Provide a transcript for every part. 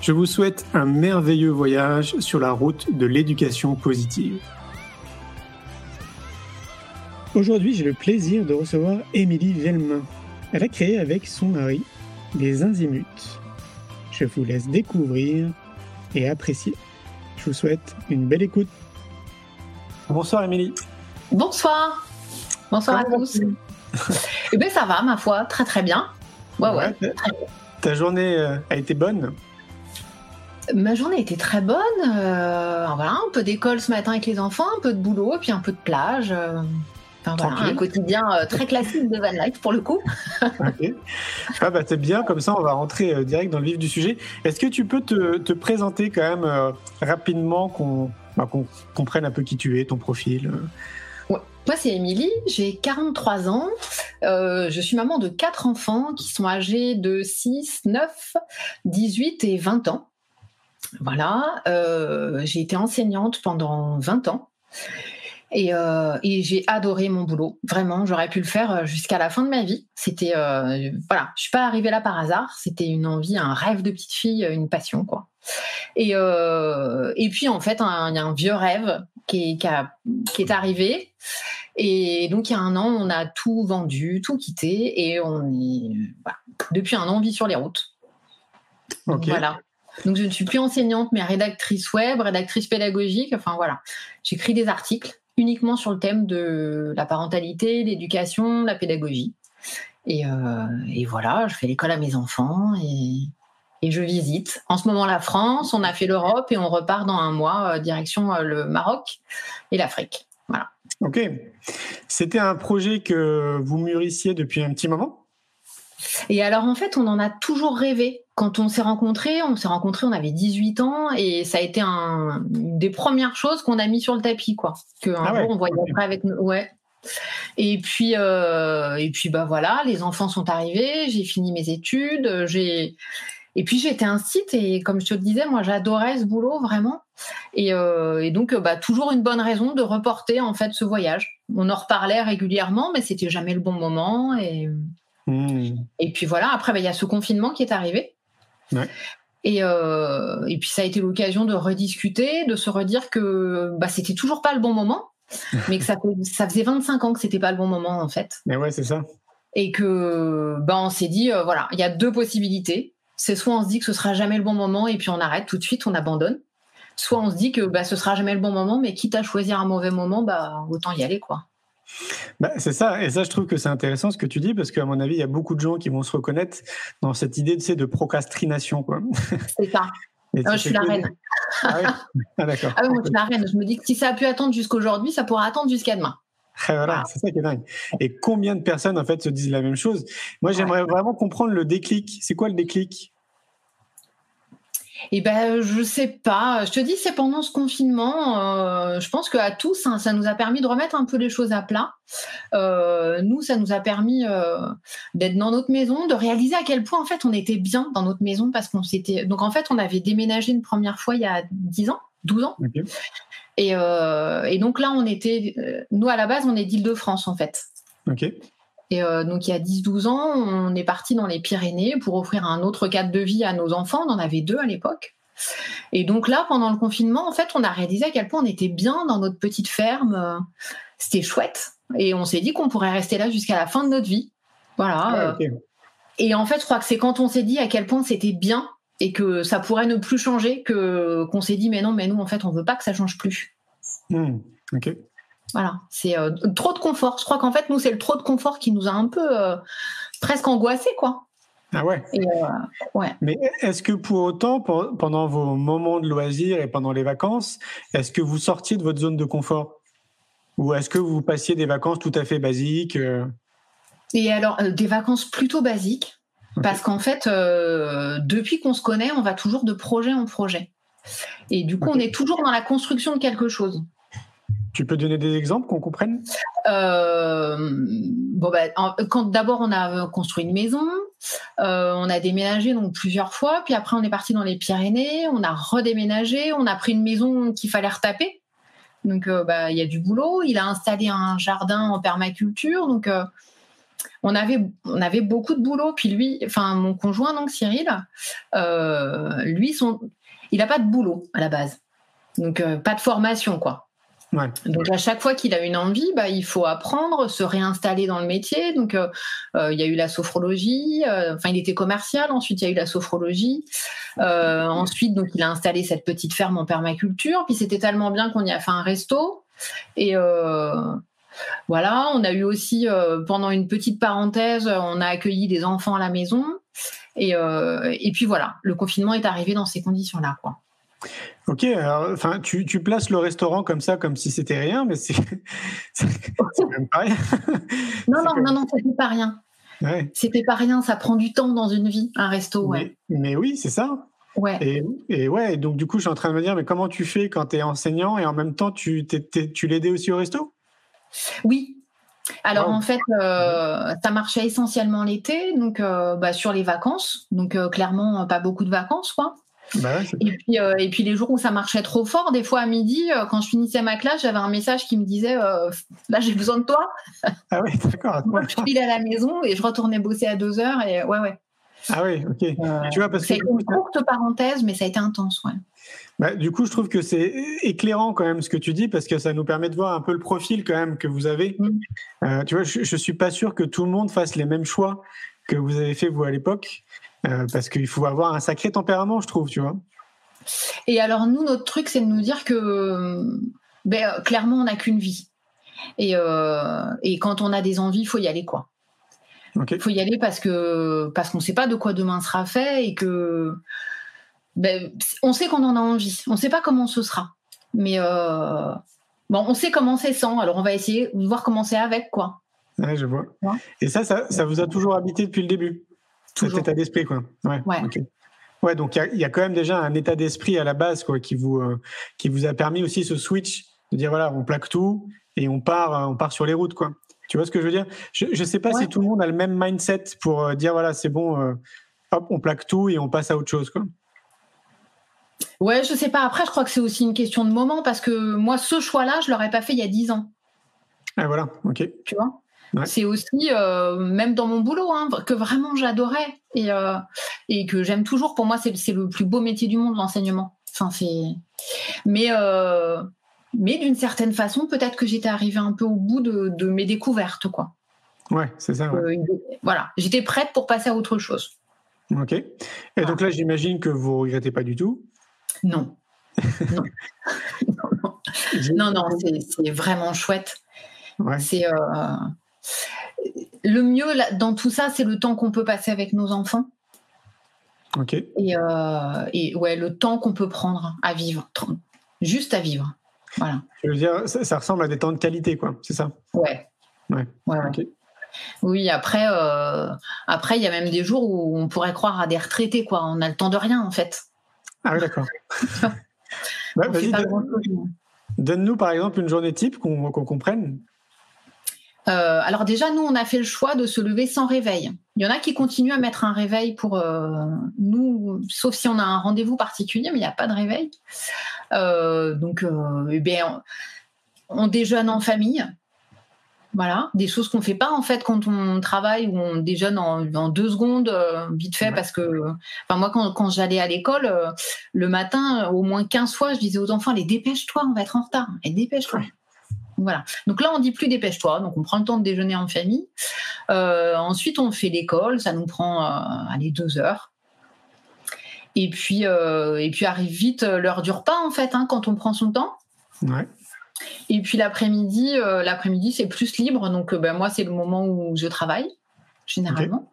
Je vous souhaite un merveilleux voyage sur la route de l'éducation positive. Aujourd'hui, j'ai le plaisir de recevoir Émilie Vellemin. Elle a créé avec son mari des Inzimuts. Je vous laisse découvrir et apprécier. Je vous souhaite une belle écoute. Bonsoir Émilie. Bonsoir. Bonsoir à tous. eh bien ça va, ma foi, très très bien. Ouais, ouais. Ta journée euh, a été bonne Ma journée était très bonne. Euh, voilà, un peu d'école ce matin avec les enfants, un peu de boulot, puis un peu de plage. Euh, un quotidien euh, très classique de Van Life pour le coup. ah bah c'est bien, comme ça on va rentrer direct dans le vif du sujet. Est-ce que tu peux te, présenter quand même rapidement, bah, qu'on comprenne un peu qui tu es, ton profil Moi c'est Émilie, j'ai 43 ans, je suis maman de quatre enfants qui sont âgés de 6, 9, 18 et 20 ans. Voilà, euh, j'ai été enseignante pendant 20 ans. Euh, et, j'ai adoré mon boulot. Vraiment, j'aurais pu le faire euh, jusqu'à la fin de ma vie. C'était voilà, je suis pas arrivée là par hasard. C'était une envie, un rêve de petite fille, une passion quoi. Et et puis en fait, il y a un vieux rêve qui est, arrivé. Et donc il y a un an, on a tout vendu, tout quitté, et on est depuis un an, on vit sur les routes. Voilà. Donc je ne suis plus enseignante, mais rédactrice web, rédactrice pédagogique. Enfin voilà, j'écris des articles uniquement sur le thème de la parentalité, l'éducation, la pédagogie. Et, euh, voilà, je fais l'école à mes enfants et, je visite. En ce moment la France, on a fait l'Europe et on repart dans un mois euh, direction euh, le Maroc et l'Afrique. Voilà. Ok. C'était un projet que vous mûrissiez depuis un petit moment? Et alors en fait, on en a toujours rêvé. Quand on s'est rencontrés, on s'est rencontrés, on avait 18 ans et ça a été un, une des premières choses qu'on a mis sur le tapis, quoi. Que un ah jour on voyait après avec nous. Ouais. Et puis euh, et puis bah voilà, les enfants sont arrivés, j'ai fini mes études, j'ai et puis j'étais un site et comme je te le disais, moi j'adorais ce boulot vraiment. Et, euh, et donc bah toujours une bonne raison de reporter en fait ce voyage. On en reparlait régulièrement, mais c'était jamais le bon moment et. Et puis voilà, après, bah, il y a ce confinement qui est arrivé. Et, euh, et, puis ça a été l'occasion de rediscuter, de se redire que bah, c'était toujours pas le bon moment, mais que ça, ça faisait 25 ans que c'était pas le bon moment en fait. Mais ouais, c'est ça. Et que bah, on s'est dit, euh, voilà, il y a deux possibilités. C'est soit on se dit que ce sera jamais le bon moment et puis on arrête tout de suite, on abandonne. Soit on se dit que bah, ce sera jamais le bon moment, mais quitte à choisir un mauvais moment, bah, autant y aller quoi. Bah, c'est ça, et ça, je trouve que c'est intéressant ce que tu dis, parce qu'à mon avis, il y a beaucoup de gens qui vont se reconnaître dans cette idée de, de procrastination. C'est ça. Ah, je suis la reine. Ah, oui ah, d'accord. Ah, moi, je suis la reine. Je me dis que si ça a pu attendre jusqu'aujourd'hui, ça pourra attendre jusqu'à demain. voilà, c'est ça qui est dingue. Et combien de personnes, en fait, se disent la même chose? Moi, j'aimerais vraiment comprendre le déclic. C'est quoi le déclic? Eh ben, je sais pas. Je te dis, c'est pendant ce confinement. Euh, je pense qu'à tous, hein, ça nous a permis de remettre un peu les choses à plat. Euh, nous, ça nous a permis euh, d'être dans notre maison, de réaliser à quel point en fait on était bien dans notre maison parce qu'on s'était. Donc en fait, on avait déménagé une première fois il y a 10 ans, 12 ans. Et, et, donc là, on était. Nous, à la base, on est d'Île-de-France en fait. Ok. Et euh, donc il y a 10-12 ans, on est parti dans les Pyrénées pour offrir un autre cadre de vie à nos enfants. On en avait deux à l'époque. Et donc là, pendant le confinement, en fait, on a réalisé à quel point on était bien dans notre petite ferme. C'était chouette. Et on s'est dit qu'on pourrait rester là jusqu'à la fin de notre vie. Voilà. Ah, et en fait, je crois que c'est quand on s'est dit à quel point c'était bien et que ça pourrait ne plus changer, que qu'on s'est dit mais non, mais nous en fait on veut pas que ça change plus. Hmm, ok. Voilà, c'est euh, trop de confort. Je crois qu'en fait nous c'est le trop de confort qui nous a un peu euh, presque angoissés quoi. Ah ouais. Et, euh, ouais. Mais est-ce que pour autant, pour- pendant vos moments de loisirs et pendant les vacances, est-ce que vous sortiez de votre zone de confort? Ou est-ce que vous passiez des vacances tout à fait basiques Et alors des vacances plutôt basiques parce qu'en fait depuis qu'on se connaît on va toujours de projet en projet. Et du coup on est toujours dans la construction de quelque chose. Tu peux donner des exemples qu'on comprenne? Euh, bon bah, d'abord on a construit une maison, euh, on a déménagé donc plusieurs fois, puis après on est parti dans les Pyrénées, on a redéménagé, on a pris une maison qu'il fallait retaper. Donc euh, bah, il y a du boulot. Il a installé un jardin en permaculture, donc euh, on avait on avait beaucoup de boulot. Puis lui, enfin mon conjoint donc Cyril, euh, lui son, il a pas de boulot à la base, donc euh, pas de formation quoi. Donc à chaque fois qu'il a une envie, bah, il faut apprendre, se réinstaller dans le métier. Donc euh, euh, il y a eu la sophrologie, euh, enfin il était commercial, ensuite il y a eu la sophrologie, ensuite il a installé cette petite ferme en permaculture, puis c'était tellement bien qu'on y a fait un resto. Et voilà, on a eu aussi pendant une petite parenthèse, on a accueilli des enfants à la maison. Et, puis voilà, le confinement est arrivé dans ces conditions-là. Ok, enfin, tu, tu places le restaurant comme ça, comme si c'était rien, mais c'est même pas rien. Non, non, comme- non, non, c'était pas rien. Ouais. C'était pas rien, ça prend du temps dans une vie, un resto, ouais. Mais, mais oui, c'est ça. ouais. Et, et ouais, donc du coup, je suis en train de me dire, mais comment tu fais quand tu es enseignant et en même temps, tu, l'aidais aussi au resto? Oui. Alors Wow. en fait, euh, ça marchait essentiellement l'été, donc euh, bah, sur les vacances. Donc euh, clairement, pas beaucoup de vacances, quoi. Bah ouais, c'est- Et puis, euh, et puis les jours où ça marchait trop fort, des fois à midi, euh, quand je finissais ma classe, j'avais un message qui me disait euh, Là, j'ai besoin de toi. Ah ouais, d'accord. point-là. je file à la maison et je retournais bosser à deux heures. Et ouais, ouais. Ah ouais, ok. Tu vois, parce que coup, une courte parenthèse, mais ça a été intense, ouais. Bah, du coup, je trouve que c'est éclairant quand même ce que tu dis parce que ça nous permet de voir un peu le profil quand même que vous avez. Mm. Tu vois, je, je suis pas sûr que tout le monde fasse les mêmes choix que vous avez fait vous à l'époque euh, parce qu'il faut avoir un sacré tempérament, je trouve, tu vois. Et alors, nous, notre truc, c'est de nous dire que ben, euh, clairement, on n'a qu'une vie. Et, euh, et quand on a des envies, il faut y aller, quoi. Il faut y aller parce que parce qu'on ne sait pas de quoi demain sera fait et que ben, on sait qu'on en a envie. On ne sait pas comment ce sera, mais euh, bon, on sait comment c'est sans. Alors on va essayer de voir comment c'est avec, quoi. Ouais, je vois. Ouais. Et ça, ça, ça vous a toujours habité depuis le début? Toujours. Cet état d'esprit, quoi. Ouais. Ouais. Ouais, donc il y a- il y, a quand même déjà un état d'esprit à la base, quoi, qui vous euh, qui vous a permis aussi ce switch de dire voilà, on plaque tout et on part, euh, on part sur les routes, quoi. Tu vois ce que je veux dire? Je ne sais pas Ouais. si tout le monde a le même mindset pour euh, dire voilà, c'est bon, euh, hop, on plaque tout et on passe à autre chose, quoi. Ouais, je sais pas. Après, je crois que c'est aussi une question de moment parce que moi, ce choix-là, je l'aurais pas fait il y a dix ans. Ah voilà, ok. tu vois? Ouais. C'est aussi, euh, même dans mon boulot, hein, que vraiment j'adorais et, euh, et que j'aime toujours. Pour moi, c'est le plus beau métier du monde, l'enseignement. Enfin, c'est. Mais, euh, mais d'une certaine façon, peut-être que j'étais arrivée un peu au bout de, de mes découvertes, quoi. Ouais, c'est ça. ouais. Voilà, j'étais prête pour passer à autre chose. Ok. Et donc là, j'imagine que vous regrettez pas du tout? Non. non. non, non. Non, non, c'est- c'est vraiment chouette. Ouais. C'est euh, le mieux là, dans tout ça, c'est le temps qu'on peut passer avec nos enfants. Ok. et, euh, et ouais, le temps qu'on peut prendre à vivre, juste à vivre. Voilà. Je veux dire, ça, ça ressemble à des temps de qualité, quoi. C'est ça? Ouais. Ouais. Ouais, ouais. Ok. Oui, après, euh, après, il y a même des jours où on pourrait croire à des retraités, quoi. On a le temps de rien, en fait. Ah oui, d'accord. Bah, donne-nous par exemple une journée type qu'on qu'on comprenne. Euh, alors déjà, nous, on a fait le choix de se lever sans réveil. Il y en a qui continuent à mettre un réveil pour euh, nous, sauf si on a un rendez-vous particulier, mais il n'y a pas de réveil. Euh, donc, eh bien, on, on déjeune en famille. Voilà, des choses qu'on fait pas en fait quand on travaille ou on déjeune en, en deux secondes, vite fait, Ouais. parce que, enfin moi quand, quand j'allais à l'école, le matin, au moins 15 fois, je disais aux enfants, allez dépêche-toi, on va être en retard, et dépêche-toi. Voilà. Donc là, on dit plus dépêche-toi. Donc on prend le temps de déjeuner en famille. Euh, ensuite, on fait l'école. Ça nous prend euh, allez, deux heures. Et puis, et puis arrive vite l'heure du repas en fait, hein, quand on prend son temps. Ouais. Et puis l'après-midi, l'après-midi c'est plus libre, donc ben, moi c'est le moment où je travaille généralement,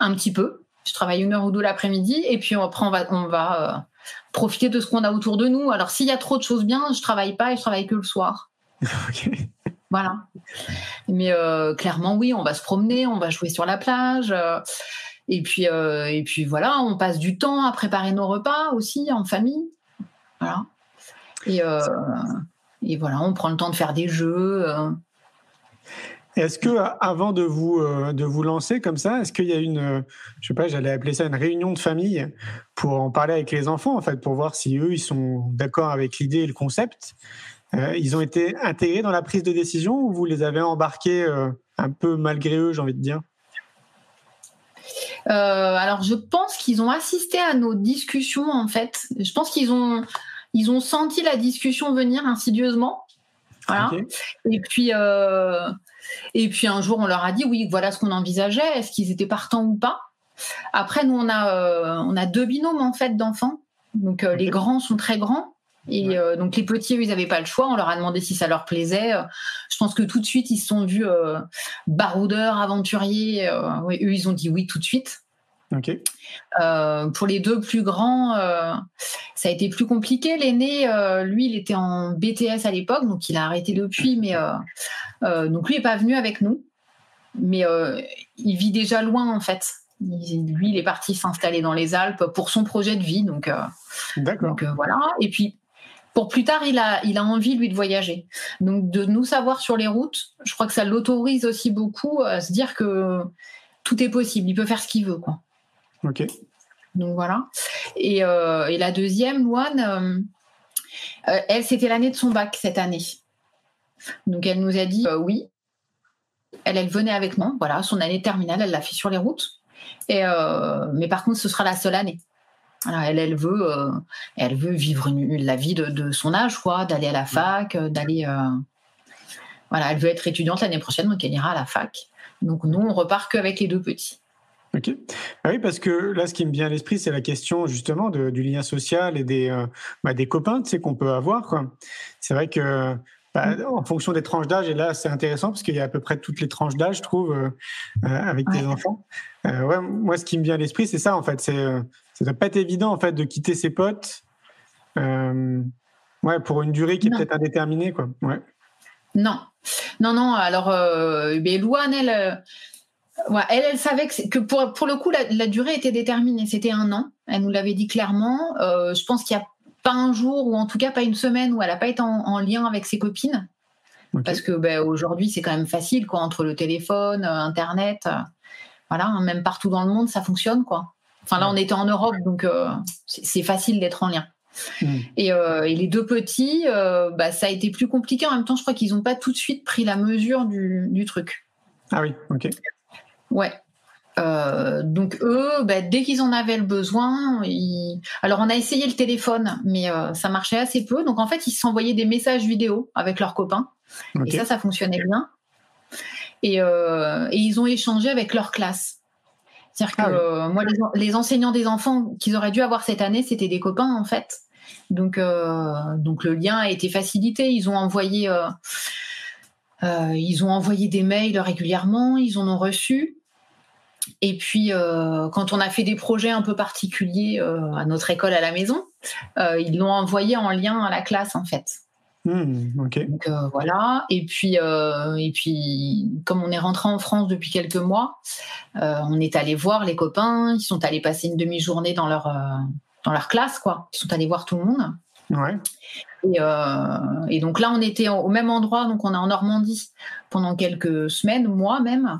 un petit peu. Je travaille une heure ou deux l'après-midi, et puis après on va, on va profiter de ce qu'on a autour de nous. Alors s'il y a trop de choses bien, je travaille pas et je travaille que le soir. Voilà. Mais euh, clairement, oui, on va se promener, on va jouer sur la plage. Euh, et puis, euh, et puis voilà, on passe du temps à préparer nos repas aussi en famille. Voilà. Et, et voilà, on prend le temps de faire des jeux. Est-ce que avant de vous de vous lancer comme ça, est-ce qu'il y a une, je sais pas, j'allais appeler ça une réunion de famille pour en parler avec les enfants en fait, pour voir si eux ils sont d'accord avec l'idée et le concept? Euh, ils ont été intégrés dans la prise de décision ou vous les avez embarqués euh, un peu malgré eux, j'ai envie de dire? Euh, alors, je pense qu'ils ont assisté à nos discussions, en fait. Je pense qu'ils ont, ils ont senti la discussion venir insidieusement. Voilà. Et puis, et puis un jour, on leur a dit, oui, voilà ce qu'on envisageait. Est-ce qu'ils étaient partants ou pas? Après, nous, on a, on a deux binômes en fait d'enfants. Donc, les grands sont très grands. Et euh, donc les petits, eux, ils n'avaient pas le choix. On leur a demandé si ça leur plaisait. Je pense que tout de suite, ils se sont vus euh, baroudeurs, aventuriers. Euh, eux, ils ont dit oui tout de suite. pour les deux plus grands, ça a été plus compliqué. L'aîné, lui, il était en BTS à l'époque, donc il a arrêté depuis, mais donc lui n'est pas venu avec nous. Mais il vit déjà loin en fait. lui, il est parti s'installer dans les Alpes pour son projet de vie, donc. D'accord. Donc voilà. Et puis pour plus tard, il a, il a envie, lui, de voyager. Donc, de nous savoir sur les routes, je crois que ça l'autorise aussi beaucoup à se dire que tout est possible. Il peut faire ce qu'il veut, quoi. OK. Donc, voilà. Et, euh, la deuxième, Loane, euh, euh, elle, c'était l'année de son bac cette année. Donc, elle nous a dit oui. Elle, elle venait avec moi. Voilà, son année terminale, elle l'a fait sur les routes. Et, mais par contre, ce sera la seule année elle, elle veut, euh, elle veut vivre la vie de, son âge, quoi, d'aller à la fac, euh, d'aller. Euh, voilà, elle veut être étudiante l'année prochaine, donc elle ira à la fac. Donc nous, on repart qu'avec les deux petits. Ok. Ah oui, parce que là, ce qui me vient à l'esprit, c'est la question justement du lien social et des, bah, des copains, tu sais, qu'on peut avoir. C'est vrai que bah, mm. en fonction des tranches d'âge, et là, c'est intéressant parce qu'il y a à peu près toutes les tranches d'âge, je trouve, avec des enfants. ouais, moi, ce qui me vient à l'esprit, c'est ça, en fait. C'est ça doit pas être évident en fait de quitter ses potes euh, ouais, pour une durée qui est peut-être indéterminée. Quoi. Ouais. Non, non, non. Alors, euh, Louane, elle, euh, elle, elle savait que, que pour, pour le coup, la, durée était déterminée. C'était un an. Elle nous l'avait dit clairement. Euh, je pense qu'il n'y a pas un jour, ou en tout cas pas une semaine, où elle n'a pas été en, lien avec ses copines. Parce que ben, aujourd'hui, c'est quand même facile, quoi, entre le téléphone, Internet. voilà, hein, même partout dans le monde, ça fonctionne, quoi. Enfin là, on était en Europe, donc euh, c'est facile d'être en lien. Hmm. Euh, et, les deux petits, euh, bah, ça a été plus compliqué. En même temps, je crois qu'ils n'ont pas tout de suite pris la mesure du, truc. Ah oui, ok. Ouais. donc eux, bah, dès qu'ils en avaient le besoin, alors on a essayé le téléphone, mais ça marchait assez peu. Donc en fait, ils s'envoyaient des messages vidéo avec leurs copains, et ça, ça fonctionnait bien. Et, et, ils ont échangé avec leur classe. C'est-à-dire ah que euh, moi, les, enseignants des enfants qu'ils auraient dû avoir cette année, c'était des copains en fait. Donc, euh, donc le lien a été facilité. Ils ont envoyé, euh, ils ont envoyé des mails régulièrement. Ils en ont reçu. Et puis, quand on a fait des projets un peu particuliers à notre école à la maison, ils l'ont envoyé en lien à la classe en fait. Hmm, Donc euh, voilà. Et puis, euh, et puis, comme on est rentré en France depuis quelques mois, euh, on est allé voir les copains. Ils sont allés passer une demi-journée dans leur dans leur classe, quoi. Ils sont allés voir tout le monde. Ouais. Et, donc là, on était au même endroit, donc on est en Normandie pendant quelques semaines, mois même.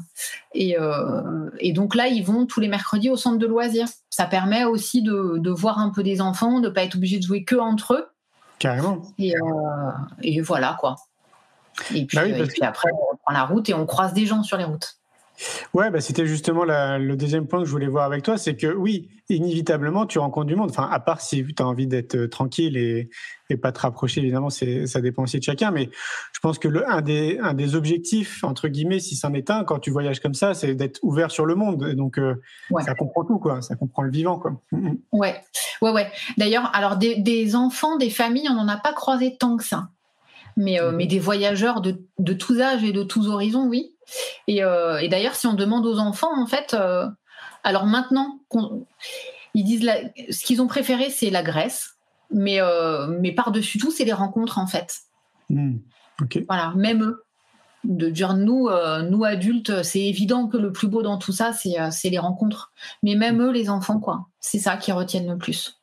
Et, et, donc là, ils vont tous les mercredis au centre de loisirs. Ça permet aussi de, de voir un peu des enfants, de pas être obligé de jouer que entre eux Carrément. Et, euh, et voilà, quoi. Et puis, bah euh, après, on prend la route et on croise des gens sur les routes. Ouais, bah, c'était justement le deuxième point que je voulais voir avec toi, c'est que oui, inévitablement, tu rencontres du monde. Enfin, à part si tu as envie d'être euh, tranquille et, et, pas te rapprocher, évidemment, c'est, ça dépend aussi de chacun. Mais je pense que le, un, des, un des objectifs, entre guillemets, si c'en est un, quand tu voyages comme ça, c'est d'être ouvert sur le monde. donc, euh, ça comprend tout, quoi. Ça comprend le vivant, quoi. Mm, mm. Ouais, ouais, ouais. D'ailleurs, alors, des, des enfants, des familles, on n'en a pas croisé tant que ça. Mais, euh, mm. mais des voyageurs de, de tous âges et de tous horizons, oui. Euh, et, d'ailleurs, si on demande aux enfants, en fait, euh, alors maintenant, ils disent ce qu'ils ont préféré, c'est la Grèce, mais, euh, mais par-dessus tout, c'est les rencontres, en fait. Hmm, voilà, même eux. De dire, nous, nous adultes, c'est évident que le plus beau dans tout ça, c'est les rencontres. Mais même eux, les enfants, quoi. C'est ça qui retiennent le plus.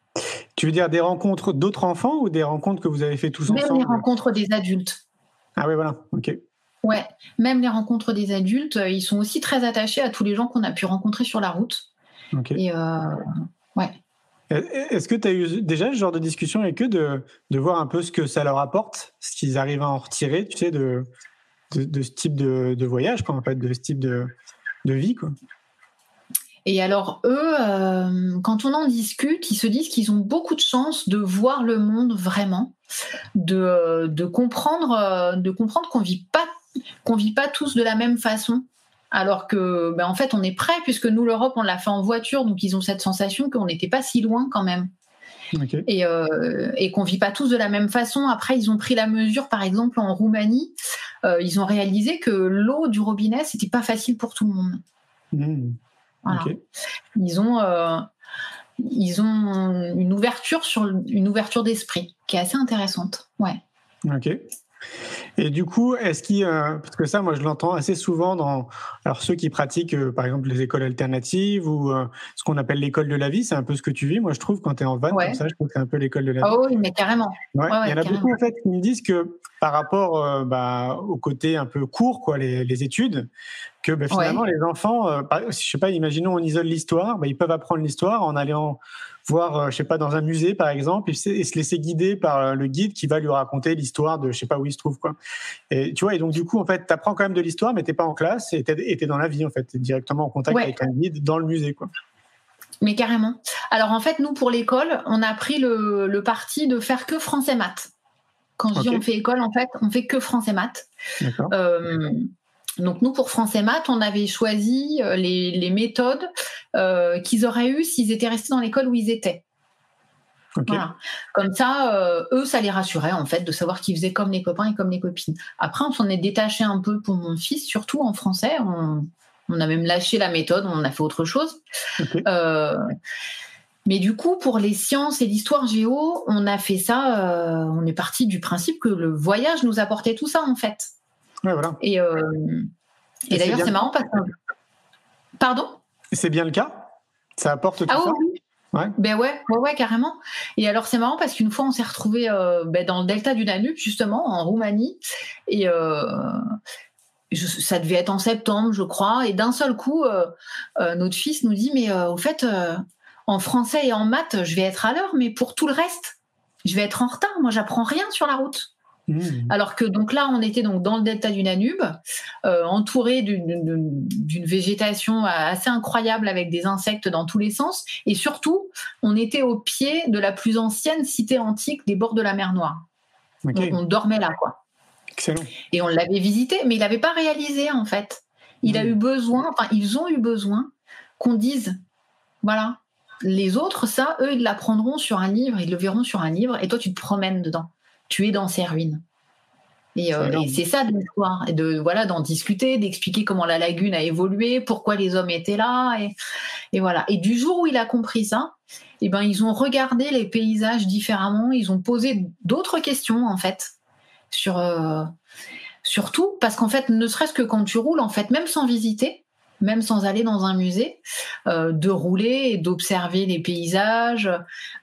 Tu veux dire des rencontres d'autres enfants ou des rencontres que vous avez fait tous ensemble Même les rencontres des adultes. Ah oui, voilà, ok. Ouais, même les rencontres des adultes, euh, ils sont aussi très attachés à tous les gens qu'on a pu rencontrer sur la route. Et euh, ouais. Est-ce que tu as eu déjà ce genre de discussion avec eux de, de voir un peu ce que ça leur apporte, ce qu'ils arrivent à en retirer, tu sais, de, de, ce type de, de voyage, quoi, en fait, de ce type de, de vie, quoi? Et alors eux, euh, quand on en discute, ils se disent qu'ils ont beaucoup de chance de voir le monde vraiment, de, de comprendre, de comprendre qu'on vit pas qu'on vit pas tous de la même façon. Alors que, ben, en fait, on est prêt puisque nous, l'Europe, on l'a fait en voiture, donc ils ont cette sensation qu'on n'était pas si loin quand même. Et, euh, et qu'on vit pas tous de la même façon. Après, ils ont pris la mesure, par exemple, en Roumanie, euh, ils ont réalisé que l'eau du robinet, c'était pas facile pour tout le monde. Mmh. Ils ont, euh, ils ont une ouverture sur une ouverture d'esprit qui est assez intéressante. Ouais. Ok. Et du coup, est-ce qu'il, euh, parce que ça, moi, je l'entends assez souvent dans, alors ceux qui pratiquent, euh, par exemple, les écoles alternatives ou euh, ce qu'on appelle l'école de la vie, c'est un peu ce que tu vis. Moi, je trouve quand tu es en van comme ça, je trouve que c'est un peu l'école de la vie. Oh oui, mais carrément. Ouais, il y en a beaucoup en fait qui me disent que par rapport bah, au côté un peu court, quoi, les, les études, que bah, finalement les enfants, euh, je sais pas, imaginons on isole l'histoire, bah, ils peuvent apprendre l'histoire en allant voir, euh, je sais pas, dans un musée par exemple, et, se laisser guider par euh, le guide qui va lui raconter l'histoire de, je sais pas où il se trouve quoi. Et tu vois, et donc du coup en fait, tu apprends quand même de l'histoire, mais t'es pas en classe et t'es es dans la vie en fait, es directement en contact avec un guide dans le musée quoi. Mais carrément. Alors en fait, nous pour l'école, on a pris le, le parti de faire que français maths. Quand je dis on fait école, en fait, on fait que français maths. Euh, donc nous, pour français maths, on avait choisi euh, les, méthodes euh, qu'ils auraient eues s'ils étaient restés dans l'école où ils étaient. Voilà. Comme ça, euh, eux, ça les rassurait en fait de savoir qu'ils faisaient comme les copains et comme les copines. Après, on s'en est détaché un peu pour mon fils, surtout en français. On, a même lâché la méthode, on a fait autre chose. mais du coup, pour les sciences et l'histoire géo, on a fait ça. on est parti du principe que le voyage nous apportait tout ça en fait. Et, euh, et, d'ailleurs, c'est marrant parce que. Pardon? C'est bien le cas? Ça apporte tout ah, ça? oui. Ouais. Ben ouais, ouais, ouais, carrément. Et alors c'est marrant parce qu'une fois on s'est retrouvé euh, ben, dans le delta du Danube justement en Roumanie et euh, ça devait être en septembre je crois et d'un seul coup notre fils nous dit mais au fait en français et en maths je vais être à l'heure mais pour tout le reste je vais être en retard moi j'apprends rien sur la route. Mmh. Alors que donc là, on était donc dans le delta du Danube, euh, entouré d'une végétation assez incroyable avec des insectes dans tous les sens, et surtout, on était au pied de la plus ancienne cité antique des bords de la mer Noire. on dormait là, quoi. Excellent. Et on l'avait visité, mais il n'avait pas réalisé en fait. Il a mmh. eu besoin, enfin ils ont eu besoin qu'on dise, voilà, les autres, ça, eux, ils l'apprendront sur un livre, ils le verront sur un livre, et toi, tu te promènes dedans tu es dans ces ruines. Et, euh, c'est ça de l'histoire, et de voilà d'en discuter, d'expliquer comment la lagune a évolué, pourquoi les hommes étaient là, et, voilà. Et du jour où il a compris ça, eh ben ils ont regardé les paysages différemment, ils ont posé d'autres questions en fait sur euh, sur tout, parce qu'en fait, ne serait-ce que quand tu roules, en fait, même sans visiter, même sans aller dans un musée, euh, de rouler et d'observer les paysages.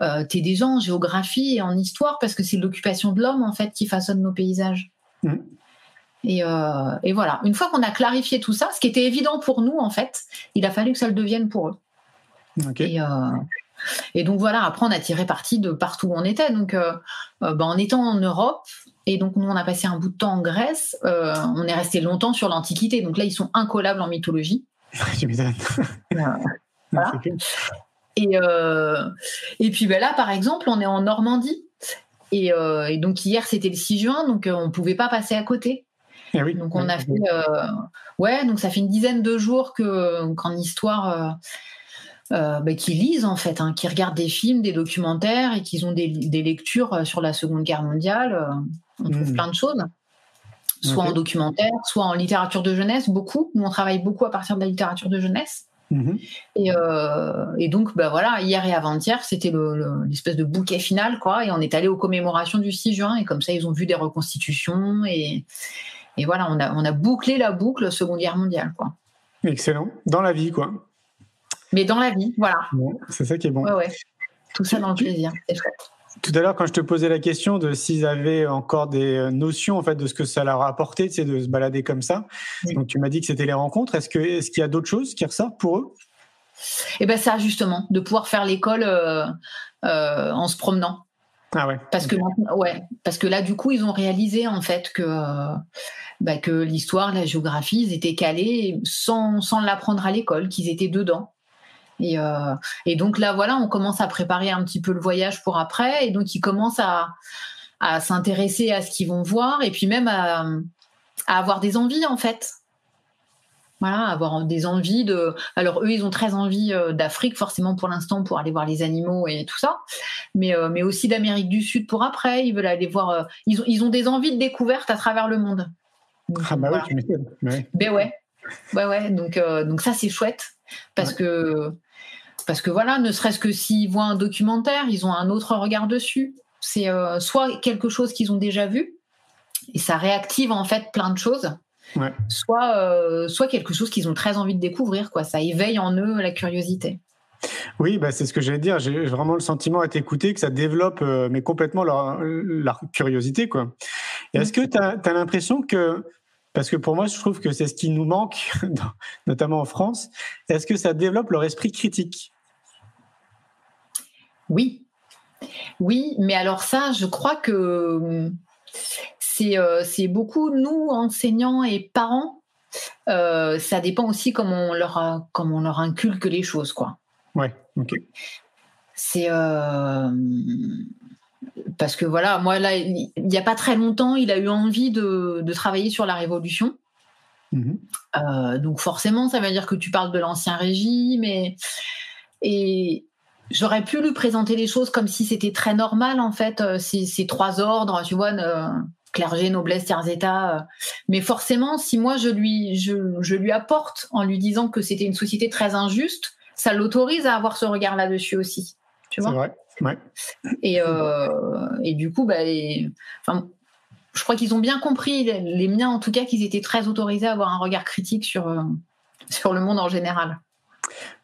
Euh, T'es déjà en géographie et en histoire parce que c'est l'occupation de l'homme en fait qui façonne nos paysages. Mmh. Euh, et, voilà, une fois qu'on a clarifié tout ça, ce qui était évident pour nous en fait, il a fallu que ça le devienne pour eux. Et, euh, Et donc voilà, après on a tiré parti de partout où on était. Donc ben, en étant en Europe, et donc nous on a passé un bout de temps en Grèce, on est resté longtemps sur l'Antiquité. Donc là ils sont incollables en mythologie. Je m'étonne. voilà. Et, et puis ben là par exemple on est en Normandie. Et, et donc hier c'était le 6 juin, donc on ne pouvait pas passer à côté. Eh oui, donc on a fait, ouais, donc ça fait une dizaine de jours que qu'en histoire, euh, bah, qui lisent en fait, hein, qui regardent des films, des documentaires et qui ont des, lectures sur la Seconde Guerre mondiale. on trouve hmm. plein de choses, soit en documentaire, soit en littérature de jeunesse, beaucoup. Nous on travaille beaucoup à partir de la littérature de jeunesse. Mhm. Et, donc, bah voilà, hier et avant-hier, c'était l'espèce de bouquet final, quoi. Et on est allé aux commémorations du 6 juin, et comme ça, ils ont vu des reconstitutions, et, et voilà, on a, on a bouclé la boucle Seconde Guerre mondiale, quoi. Excellent. Dans la vie, quoi. Mais dans la vie, voilà. c'est ça qui est bon. Ouais, ouais. Tout ça dans le plaisir, c'est chouette. Tout à l'heure, quand je te posais la question de s'ils avaient encore des euh, notions en fait de ce que ça leur a apporté, c'est de se balader comme ça. Donc tu m'as dit que c'était les rencontres. Est-ce que est-ce qu'il y a d'autres choses qui ressortent pour eux? Eh ben ça justement, de pouvoir faire l'école euh, euh, en se promenant. Ah ouais. Parce que ouais, parce que là du coup ils ont réalisé en fait que bah, que l'histoire, la géographie, ils étaient calés sans, sans l'apprendre à l'école, qu'ils étaient dedans. Et, euh, et, donc là, voilà, on commence à préparer un petit peu le voyage pour après. Et donc, ils commencent à, à s'intéresser à ce qu'ils vont voir et puis même à, à, avoir des envies, en fait. Voilà, avoir des envies de. Alors, eux, ils ont très envie euh, d'Afrique, forcément, pour l'instant, pour aller voir les animaux et tout ça. Mais, euh, mais aussi d'Amérique du Sud pour après. Ils veulent aller voir. ils, ont, ils ont des envies de découverte à travers le monde. ah, bah oui, tu m'étonnes. Ben ouais. Ouais, ouais. Donc, donc ça, c'est chouette. Parce que parce que voilà, ne serait-ce que s'ils voient un documentaire, ils ont un autre regard dessus. C'est euh, soit quelque chose qu'ils ont déjà vu, et ça réactive en fait plein de choses. Soit, euh, soit quelque chose qu'ils ont très envie de découvrir, quoi. Ça éveille en eux la curiosité. Oui, bah c'est ce que j'allais dire. J'ai vraiment le sentiment à t'écouter que ça développe, euh, mais complètement leur, curiosité, quoi. est-ce que tu as, l'impression que, parce que pour moi, je trouve que c'est ce qui nous manque, notamment en France, est-ce que ça développe leur esprit critique? Oui. Oui, mais alors ça, je crois que euh, c'est beaucoup, nous, enseignants et parents, euh, ça dépend aussi comment on leur, comment on leur inculque les choses, quoi. Ouais, ok. C'est euh, parce que voilà, moi là, il n'y a pas très longtemps, il a eu envie de, travailler sur la Révolution. Mm-hmm. donc forcément, ça veut dire que tu parles de l'ancien régime et, et, J'aurais pu lui présenter les choses comme si c'était très normal, en fait, euh, ces, trois ordres, tu vois, clergé, noblesse, tiers état. Euh. Mais forcément, si moi je lui, je, lui apporte en lui disant que c'était une société très injuste, ça l'autorise à avoir ce regard là-dessus aussi. Tu vois vrai. Ouais. Et, euh, et du coup, bah, enfin, je crois qu'ils ont bien compris, les, miens en tout cas, qu'ils étaient très autorisés à avoir un regard critique sur, sur le monde en général.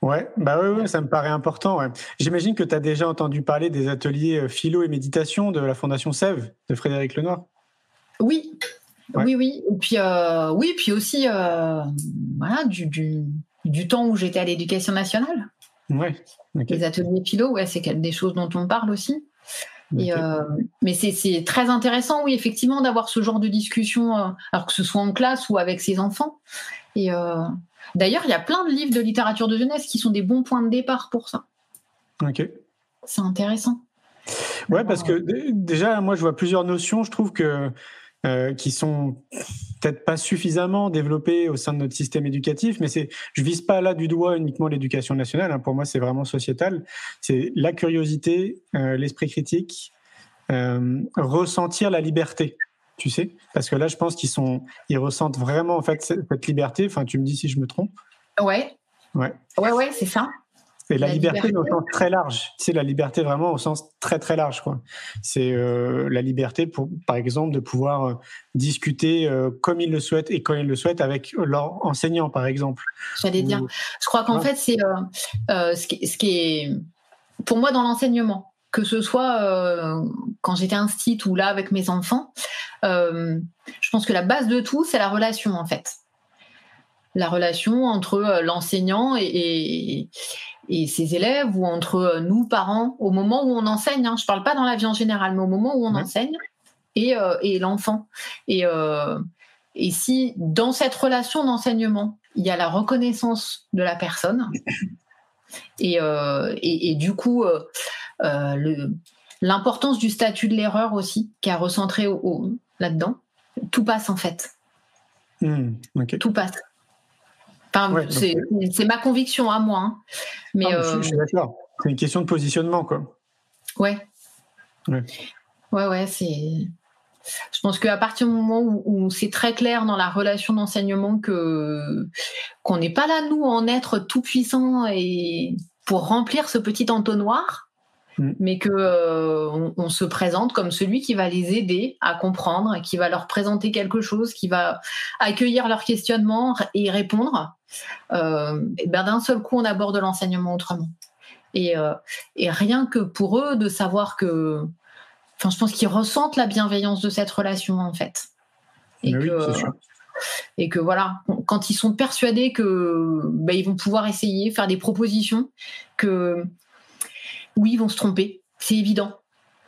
Ouais, bah ouais, ça me paraît important. J'imagine que tu as déjà entendu parler des ateliers euh, philo et méditation de la Fondation Sève de Frédéric Lenoir. Oui, oui, oui. Et puis, euh, oui, puis aussi euh, voilà, du, du, temps où j'étais à l'éducation nationale. Ouais. Les ateliers philo, ouais, c'est des choses dont on parle aussi. Et mais c'est très intéressant, oui, effectivement, d'avoir ce genre de discussion, alors que ce soit en classe ou avec ses enfants. Et, D'ailleurs, il y a plein de livres de littérature de jeunesse qui sont des bons points de départ pour ça. Ok. C'est intéressant. Ouais, parce que déjà, moi, je vois plusieurs notions, je trouve que euh, qui sont peut-être pas suffisamment développées au sein de notre système éducatif, mais c'est, je vise pas là du doigt uniquement l'éducation nationale. Hein. pour moi, c'est vraiment sociétal. C'est la curiosité, euh, l'esprit critique, euh, ressentir la liberté tu sais Parce que là, je pense qu'ils sont, ils ressentent vraiment en fait cette liberté. Enfin, tu me dis si je me trompe. Ouais. Ouais. Ouais, ouais, c'est ça. Et la, liberté, au sens très large. Tu sais, la liberté vraiment au sens très très large, quoi. C'est euh, la liberté, pour, par exemple, de pouvoir euh, discuter euh, comme ils le souhaitent et quand ils le souhaitent avec leur enseignant, par exemple. J'allais dire. Je crois qu'en fait, c'est ce qui, ce, qui, est pour moi dans l'enseignement que ce soit euh, quand j'étais instit ou là avec mes enfants, euh, je pense que la base de tout, c'est la relation en fait. La relation entre euh, l'enseignant et, et ses élèves ou entre nous parents au moment où on enseigne. Hein. Je parle pas dans la vie en général, mais au moment où on enseigne et, et l'enfant. Et, et si dans cette relation d'enseignement, il y a la reconnaissance de la personne et, et, du coup l'importance du statut de l'erreur aussi, qui a recentré au, là-dedans. Tout passe en fait. Hmm, Tout passe. c'est ma conviction à moi. Hein. Mais, je, suis euh, d'accord. C'est une question de positionnement, quoi. Ouais. Ouais, ouais, c'est. Je pense qu'à partir du moment où, c'est très clair dans la relation d'enseignement que qu'on n'est pas là nous en être tout puissant et pour remplir ce petit entonnoir, Mm. mais que euh, on, se présente comme celui qui va les aider à comprendre, qui va leur présenter quelque chose, qui va accueillir leurs questionnements et y répondre. Euh, et ben d'un seul coup, on aborde l'enseignement autrement. Et, euh, et, rien que pour eux de savoir que, enfin, je pense qu'ils ressentent la bienveillance de cette relation en fait. Et que, et que voilà, quand ils sont persuadés que ben, ils vont pouvoir essayer, faire des propositions, que oui, ils vont se tromper. C'est évident.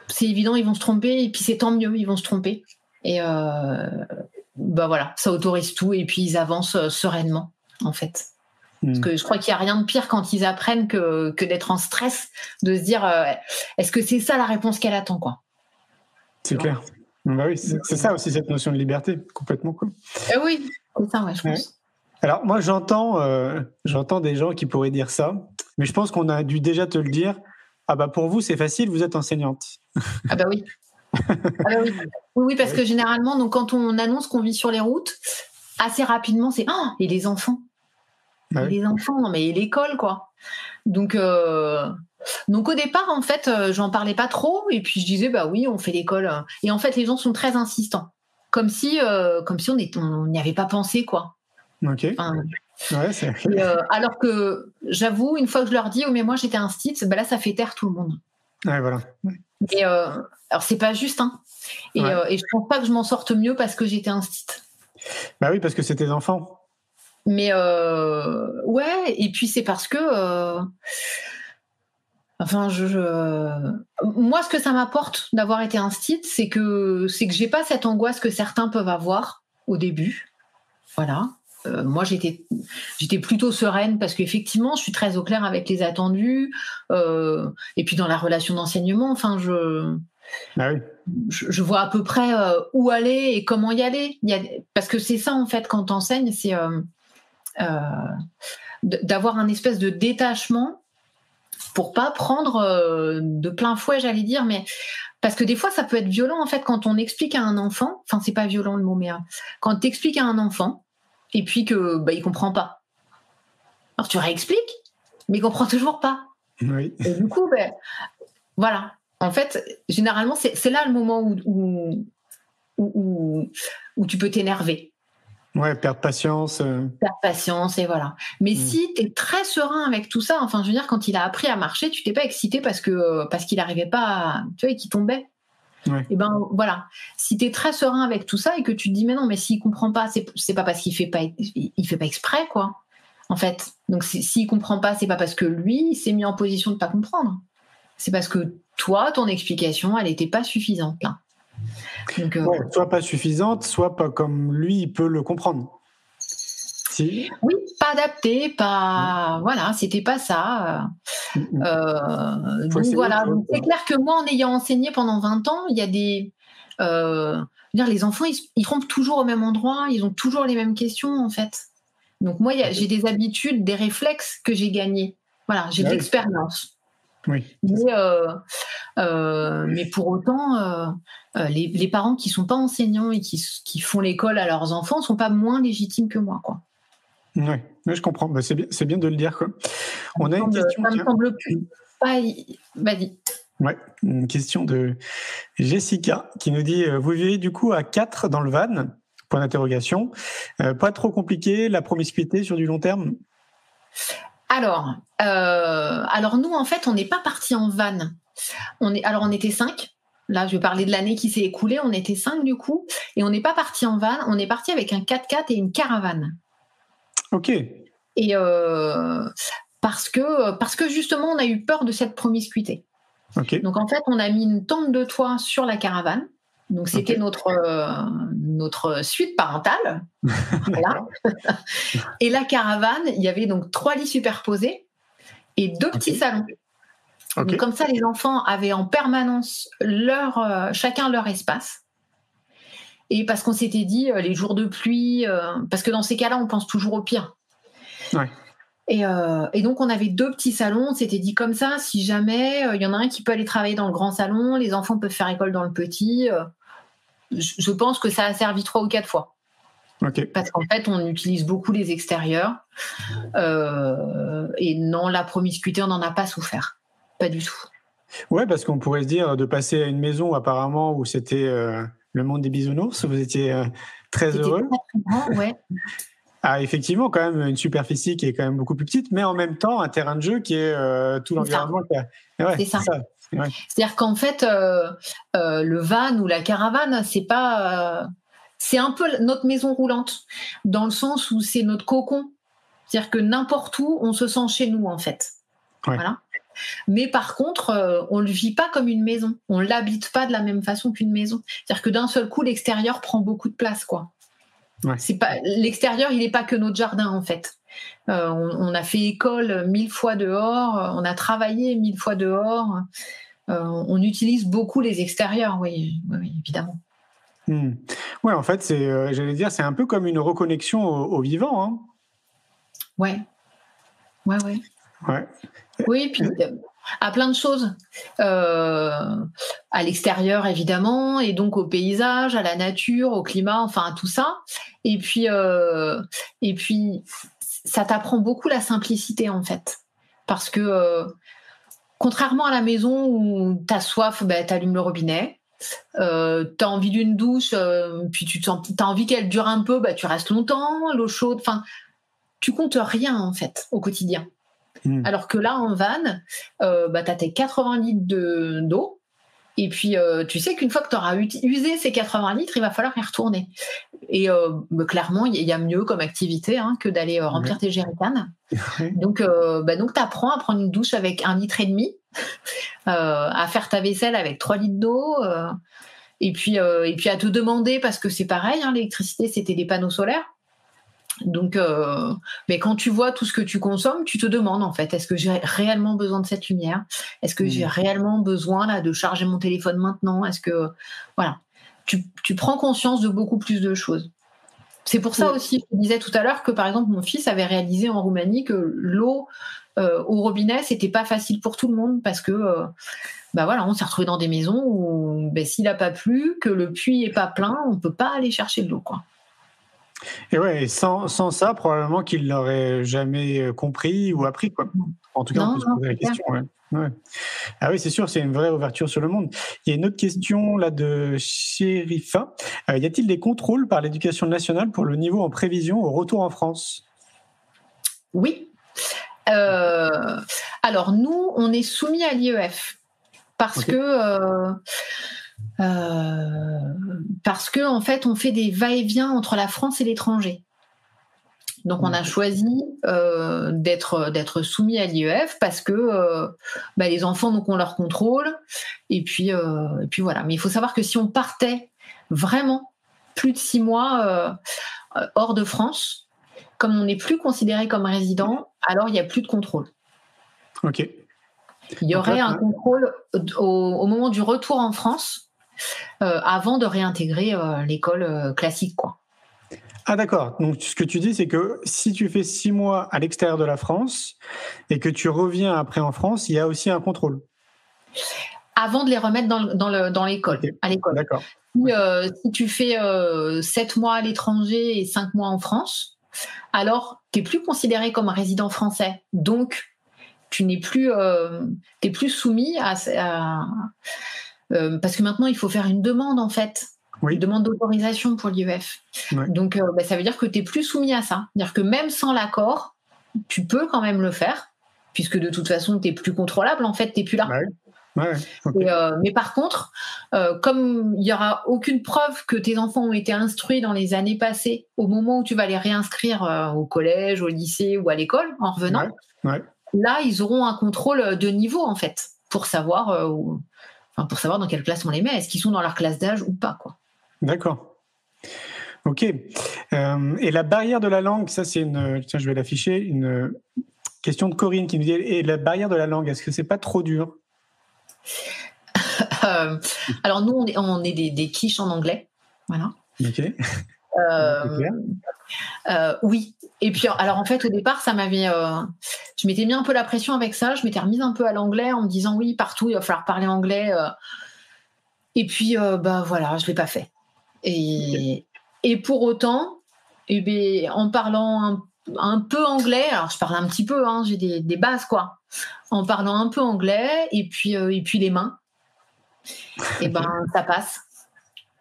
C'est évident, ils vont se tromper. Et puis c'est tant mieux, ils vont se tromper. Et euh, bah voilà, ça autorise tout. Et puis ils avancent euh, sereinement, en fait. Parce que je crois qu'il n'y a rien de pire quand ils apprennent que, que d'être en stress, de se dire euh, est-ce que c'est ça la réponse qu'elle attend quoi? C'est clair. Bah oui, c'est ça aussi cette notion de liberté, complètement cool. oui, c'est ça, je pense. Alors moi j'entends j'entends des gens qui pourraient dire ça, mais je pense qu'on a dû déjà te le dire. Ah bah pour vous, c'est facile, vous êtes enseignante. Ah bah oui. Ah bah oui. oui. parce que généralement, donc, quand on annonce qu'on vit sur les routes, assez rapidement, c'est Ah, et les enfants bah Les enfants, non mais et l'école, quoi. Donc, euh, donc au départ, en fait, euh, j'en parlais pas trop, et puis je disais, bah oui, on fait l'école. Et en fait, les gens sont très insistants. Comme si, euh, comme si on n'y avait pas pensé, quoi. Ok. Euh, alors que j'avoue, une fois que je leur dis, oh mais moi j'étais un stit, bah là ça fait taire tout le monde. Ouais, voilà. Et euh, alors c'est pas juste, hein. Et, euh, et, je pense pas que je m'en sorte mieux parce que j'étais un stit. Bah oui, parce que c'est tes enfants. Mais ouais, et puis c'est parce que. Enfin, je, moi, ce que ça m'apporte d'avoir été un stit, c'est que c'est que j'ai pas cette angoisse que certains peuvent avoir au début. Voilà. Euh, moi, j'étais, j'étais plutôt sereine parce qu'effectivement, je suis très au clair avec les attendus. Euh, et puis dans la relation d'enseignement, enfin, je, ah je, vois à peu près euh, où aller et comment y aller. Il y a, parce que c'est ça en fait quand t'enseignes, c'est d'avoir un espèce de détachement pour pas prendre de plein fouet, j'allais dire, mais parce que des fois, ça peut être violent en fait quand on explique à un enfant. Enfin, c'est pas violent le mot, mais quand tu expliques à un enfant et puis que bah, il comprend pas. Alors tu réexpliques, mais il comprend toujours pas. Oui. Et du coup, ben, voilà. En fait, généralement, c'est là le moment où, où, où, tu peux t'énerver. Ouais, perdre patience. Euh. Perdre patience, et voilà. Mais mm. si tu es très serein avec tout ça, enfin, je veux dire, quand il a appris à marcher, tu t'es pas excité parce que parce qu'il n'arrivait pas, à, tu vois, et qu'il tombait. Et ben voilà, si tu es très serein avec tout ça et que tu te dis mais non, mais s'il comprend pas, c'est pas parce qu'il fait pas il fait pas exprès quoi. En fait, donc s'il comprend pas, c'est pas parce que lui s'est mis en position de pas comprendre. C'est parce que toi, ton explication, elle n'était pas suffisante là. Donc, euh, soit pas suffisante, soit pas comme lui il peut le comprendre. Oui, pas adapté, pas. Voilà, c'était pas ça. Mm, mm. Euh, donc voilà, c'est clair que moi, en ayant enseigné pendant 20 ans, il y a des. Euh, dire, les enfants, ils, trompent toujours au même endroit, ils ont toujours les mêmes questions, en fait. Donc moi, j'ai des habitudes, des réflexes que j'ai gagnés. Voilà, j'ai de l'expérience. Oui. Mais, euh, mais, pour autant, les, les, parents qui sont pas enseignants et qui, qui font l'école à leurs enfants sont pas moins légitimes que moi, quoi. Oui, je comprends. Bah, c'est bien, bien, de le dire. Quoi. On a une question. Ça me semble pas. Vas-y. Ouais, une question de Jessica qui nous dit euh, Vous vivez du coup à 4 dans le van? Point d'interrogation. Euh, pas trop compliqué, la promiscuité sur du long terme? Alors, euh, alors nous, en fait, on n'est pas parti en van. On est, alors, on était 5. Là, je vais parler de l'année qui s'est écoulée. On était 5 du coup. Et on n'est pas parti en van. On est parti avec un 4x4 et une caravane. Ok. Et euh, parce que, parce que justement, on a eu peur de cette promiscuité. Donc en fait, on a mis une tente de toit sur la caravane. Donc c'était notre, notre suite parentale. et la caravane, il y avait donc trois lits superposés et deux petits salons. Donc, comme ça, les enfants avaient en permanence leur, chacun leur espace. Et parce qu'on s'était dit, les jours de pluie, parce que dans ces cas-là, on pense toujours au pire. Ouais. Euh, et, donc on avait deux petits salons, on s'était dit comme ça, si jamais euh, il y en a un qui peut aller travailler dans le grand salon, les enfants peuvent faire école dans le petit, euh, je, pense que ça a servi trois ou quatre fois. Parce qu'en fait, on utilise beaucoup les extérieurs. et non, la promiscuité, on n'en a pas souffert. Pas du tout. Ouais, parce qu'on pourrait se dire de passer à une maison apparemment où c'était le monde des bisounours, vous étiez très heureux. Très, ouais. Ah, effectivement, quand même, une superficie qui est quand même beaucoup plus petite, mais en même temps, un terrain de jeu qui est euh, tout l'environnement. c'est ça. C'est-à-dire qu'en fait, euh, euh, le van ou la caravane, c'est pas. c'est un peu notre maison roulante, dans le sens où c'est notre cocon. C'est-à-dire que n'importe où, on se sent chez nous, en fait. Voilà. Mais par contre, on ne le vit pas comme une maison. On l'habite pas de la même façon qu'une maison. C'est-à-dire que d'un seul coup, l'extérieur prend beaucoup de place, quoi. C'est pas l'extérieur, il n'est pas que notre jardin en fait. Euh, on, a fait école mille fois dehors, on a travaillé mille fois dehors. Euh, on utilise beaucoup les extérieurs, oui, évidemment. Hmm. Ouais, en fait, c'est, euh, j'allais dire, c'est un peu comme une reconnexion au, vivant. Hein. Ouais, ouais, ouais. Ouais. Oui, puis à plein de choses, euh, à l'extérieur évidemment, et donc au paysage, à la nature, au climat, enfin à tout ça. Et puis, euh, et puis, ça t'apprend beaucoup la simplicité en fait, parce que euh, contrairement à la maison où t'as soif, ben, t'allumes le robinet. Euh, t'as envie d'une douche, puis tu as envie qu'elle dure un peu, bah, tu restes longtemps, l'eau chaude, enfin, tu comptes rien en fait au quotidien. Hmm. Alors que là, en van, euh, bah, tu as tes 80 litres d'eau. Et puis, euh, tu sais qu'une fois que tu auras usé ces 80 litres, il va falloir y retourner. Et euh, bah, clairement, il y, a mieux comme activité hein, que d'aller remplir tes jerrycans. donc, bah, donc tu apprends à prendre une douche avec un litre et demi, à faire ta vaisselle avec 3 litres d'eau. et puis, et puis à te demander, parce que c'est pareil, hein, l'électricité, c'était des panneaux solaires. Donc, euh, mais quand tu vois tout ce que tu consommes, tu te demandes en fait, est-ce que j'ai réellement besoin de cette lumière? Est-ce que j'ai réellement besoin là de charger mon téléphone maintenant? Est-ce que voilà, tu, prends conscience de beaucoup plus de choses. C'est pour ça aussi, je disais tout à l'heure que par exemple mon fils avait réalisé en Roumanie que l'eau euh, au robinet c'était pas facile pour tout le monde parce que euh, bah voilà, on s'est retrouvé dans des maisons où ben, s'il n'a pas plu, que le puits est pas plein, on peut pas aller chercher de l'eau quoi. Et ouais, sans, sans ça, probablement qu'il l'aurait jamais euh, compris ou appris, quoi. En tout cas, on peut se poser la question. Ouais. Ah oui, c'est sûr, c'est une vraie ouverture sur le monde. Il y a une autre question là de Chérifa. Euh, y a-t-il des contrôles par l'éducation nationale pour le niveau en prévision au retour en France? Oui. Euh, alors nous, on est soumis à l'IEF parce que euh, parce que en fait, on fait des va-et-vient entre la France et l'étranger. Donc, on a choisi euh, d'être d'être soumis à l'IEF parce que euh, bah, les enfants donc ont leur contrôle et puis et puis voilà. Mais il faut savoir que si on partait vraiment plus de six mois hors de France, comme on n'est plus considéré comme résident, alors il n'y a plus de contrôle. Ok. Il y aurait un contrôle au, moment du retour en France euh, avant de réintégrer euh, l'école euh, classique, quoi. Ah d'accord. Donc ce que tu dis, c'est que si tu fais six mois à l'extérieur de la France et que tu reviens après en France, il y a aussi un contrôle. Avant de les remettre dans, dans l'école, à l'école. D'accord. Si, tu fais sept mois à l'étranger et cinq mois en France, alors tu n'es plus considéré comme un résident français. Donc tu n'es plus, plus soumis à, à euh, parce que maintenant, il faut faire une demande, en fait. Une demande d'autorisation pour l'IEF. Donc, euh, bah, ça veut dire que tu n'es plus soumis à ça. C'est-à-dire que même sans l'accord, tu peux quand même le faire, puisque de toute façon, tu n'es plus contrôlable, en fait, tu n'es plus là. Euh, mais par contre, comme il n'y aura aucune preuve que tes enfants ont été instruits dans les années passées, au moment où tu vas les réinscrire au collège, au lycée ou à l'école, en revenant, là, ils auront un contrôle de niveau en fait pour savoir, enfin, pour savoir dans quelle classe on les met. Est-ce qu'ils sont dans leur classe d'âge ou pas quoi. D'accord. Ok. Euh, et la barrière de la langue, ça c'est une. Tiens, je vais l'afficher. Une question de Corinne qui nous dit et la barrière de la langue, est-ce que c'est pas trop dur? Euh, Alors nous, on est, on est des, des quiches en anglais, voilà. Ok. Euh, oui. Et puis, alors en fait, au départ, ça m'avait. Euh, je m'étais mis un peu la pression avec ça. Je m'étais remise un peu à l'anglais en me disant oui, partout, il va falloir parler anglais. Euh. Et puis, bah voilà, je l'ai pas fait. Et, et pour autant, eh bien, en parlant un, un, peu anglais, alors je parle un petit peu, hein, j'ai des, des, bases quoi. En parlant un peu anglais et puis et puis les mains, et eh ben ça passe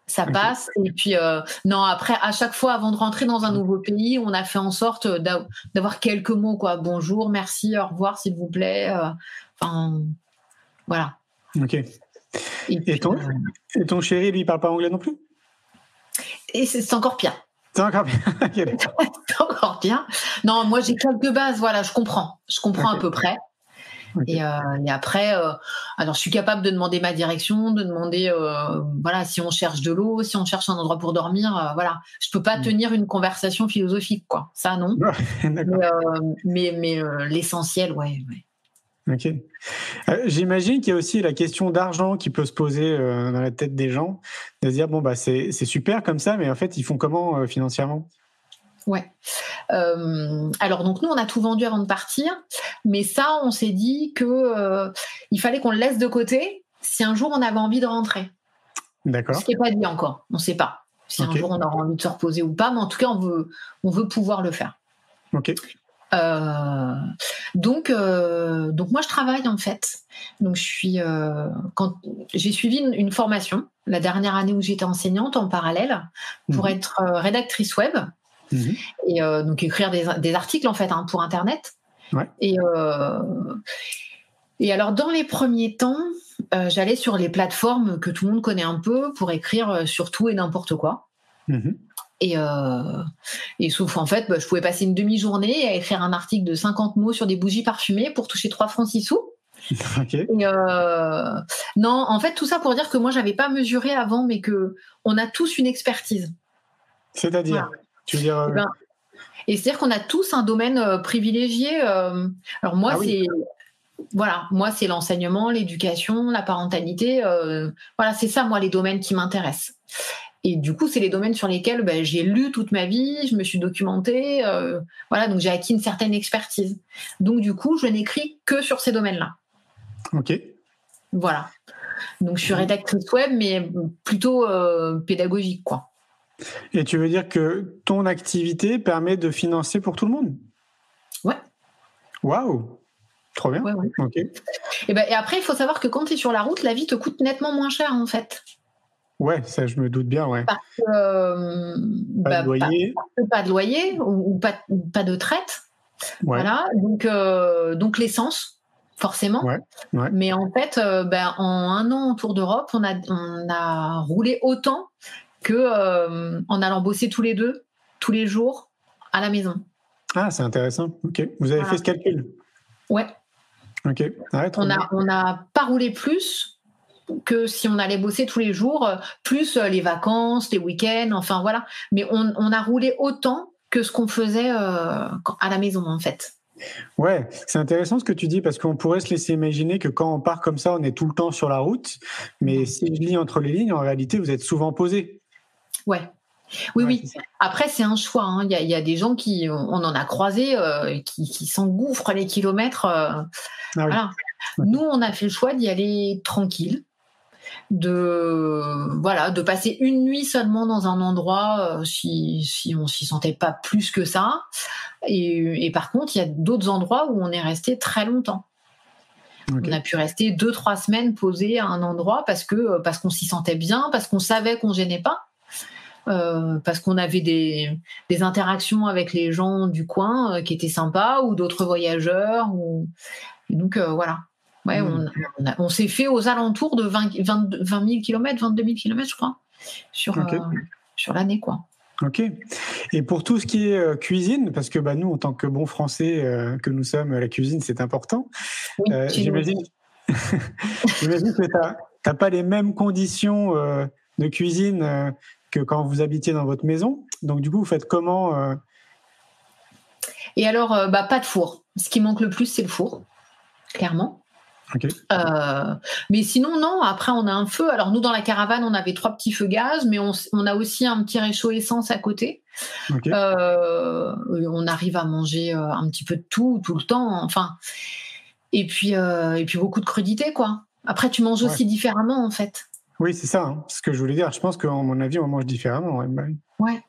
ça passe. Et puis, euh, non, après, à chaque fois, avant de rentrer dans un nouveau pays, on a fait en sorte d'avoir quelques mots, quoi. Bonjour, merci, au revoir, s'il vous plaît. Euh, enfin, voilà. Ok. Et, ton, euh, et ton chéri, lui, il parle pas anglais non plus? Et c'est encore pire. C'est encore pire. c'est encore pire. Non, moi, j'ai quelques bases, voilà, je comprends. Je comprends à peu près. Et, euh, et, après, euh, alors je suis capable de demander ma direction, de demander, euh, voilà, si on cherche de l'eau, si on cherche un endroit pour dormir, voilà. Je peux pas mm. tenir une conversation philosophique, quoi. Ça, non. mais, mais, mais l'essentiel, ouais. ouais. Ok. J'imagine qu'il y a aussi la question d'argent qui peut se poser dans la tête des gens, de se dire bon bah c'est super comme ça, mais en fait ils font comment financièrement? Ouais. Euh, alors donc nous on a tout vendu avant de partir, mais ça on s'est dit que euh, il fallait qu'on le laisse de côté si un jour on avait envie de rentrer. D'accord. Ce qui n'est pas dit encore, on ne sait pas si un jour on aura envie de se reposer ou pas, mais en tout cas on veut on veut pouvoir le faire. Ok. Euh, donc donc moi je travaille en fait. Donc je suis quand j'ai suivi une, une, formation la dernière année où j'étais enseignante en parallèle pour mmh. être rédactrice web. Mhm. Et euh, donc écrire des, articles en fait hein, pour Internet. Et, euh, et alors dans les premiers temps, euh, j'allais sur les plateformes que tout le monde connaît un peu pour écrire sur tout et n'importe quoi. Mhm. Et, et sauf en fait, bah, je pouvais passer une demi-journée à écrire un article de 50 mots sur des bougies parfumées pour toucher 3 francs 6 sous. non, en fait, tout ça pour dire que moi, j'avais pas mesuré avant, mais que on a tous une expertise. C'est-à-dire euh, eh ben, et c'est-à-dire qu'on a tous un domaine euh, privilégié. Euh, alors moi, ah c'est voilà, moi c'est l'enseignement, l'éducation, la parentalité. voilà, c'est ça moi les domaines qui m'intéressent. Et du coup, c'est les domaines sur lesquels ben, j'ai lu toute ma vie, je me suis documentée, voilà, donc j'ai acquis une certaine expertise. Donc du coup, je n'écris que sur ces domaines-là. Ok. Voilà. Donc je suis rédactrice web, mais plutôt pédagogique, quoi. Et tu veux dire que ton activité permet de financer pour tout le monde? Ouais. Waouh Trop bien. Et, ben, et après, il faut savoir que quand tu es sur la route, la vie te coûte nettement moins cher en fait. Ouais, ça je me doute bien, ouais. Parce que, euh, pas, de bah, loyer. Pas, de loyer ou, pas, pas, de traite. Voilà, donc, euh, donc l'essence, forcément. Ouais, Mais en fait, euh, ben, en un an autour d'Europe, on a, on a roulé autant que euh, en allant bosser tous les deux, tous les jours, à la maison. Ah, c'est intéressant. Ok. Vous avez fait ce calcul? Ouais. Ok. on n'a on a pas roulé plus que si on allait bosser tous les jours, plus euh, les vacances, les week-ends, enfin voilà. Mais on, on a roulé autant que ce qu'on faisait euh, à la maison en fait. Ouais, c'est intéressant ce que tu dis parce qu'on pourrait se laisser imaginer que quand on part comme ça, on est tout le temps sur la route. Mais si je lis entre les lignes, en réalité, vous êtes souvent posé. Ouais. Oui, oui. Après, c'est un choix. Hein. Il y, a des gens qui, on en a croisé, euh, qui, s'engouffrent les kilomètres. Euh, ah Nous, on a fait le choix d'y aller tranquille, de voilà, de passer une nuit seulement dans un endroit euh, si, si on s'y sentait pas plus que ça. Et, par contre, il y a d'autres endroits où on est resté très longtemps. On a pu rester deux trois semaines posé à un endroit parce que parce qu'on s'y sentait bien, parce qu'on savait qu'on gênait pas. Euh, parce qu'on avait des, des, interactions avec les gens du coin euh, qui étaient sympas ou d'autres voyageurs. Ou... donc euh, voilà. Ouais, mmh. on, on, s'est fait aux alentours de 20, 20, 000 km, 22 000 km, je crois, sur, sur l'année. quoi. Ok. Et pour tout ce qui est cuisine, parce que bah, nous, en tant que bons Français que nous sommes, la cuisine, c'est important. Oui, J'imagine j'imagine que tu n'as pas les mêmes conditions de cuisine que quand vous habitiez dans votre maison. Donc, du coup, vous faites comment euh, Et alors, euh, bah, pas de four. Ce qui manque le plus, c'est le four, clairement. Ok. Euh, mais sinon, non. Après, on a un feu. Alors, nous, dans la caravane, on avait trois petits feux gaz, mais on, a aussi un petit réchaud essence à côté. Ok. Euh, on arrive à manger un petit peu de tout, tout le temps. Enfin, et puis, et puis beaucoup de crudités, quoi. Après, tu manges Ouais. aussi différemment, en fait. Oui, c'est ça. hein, ce que je voulais dire. Je pense qu'à mon avis, on mange différemment. ouais, bah. Ouais.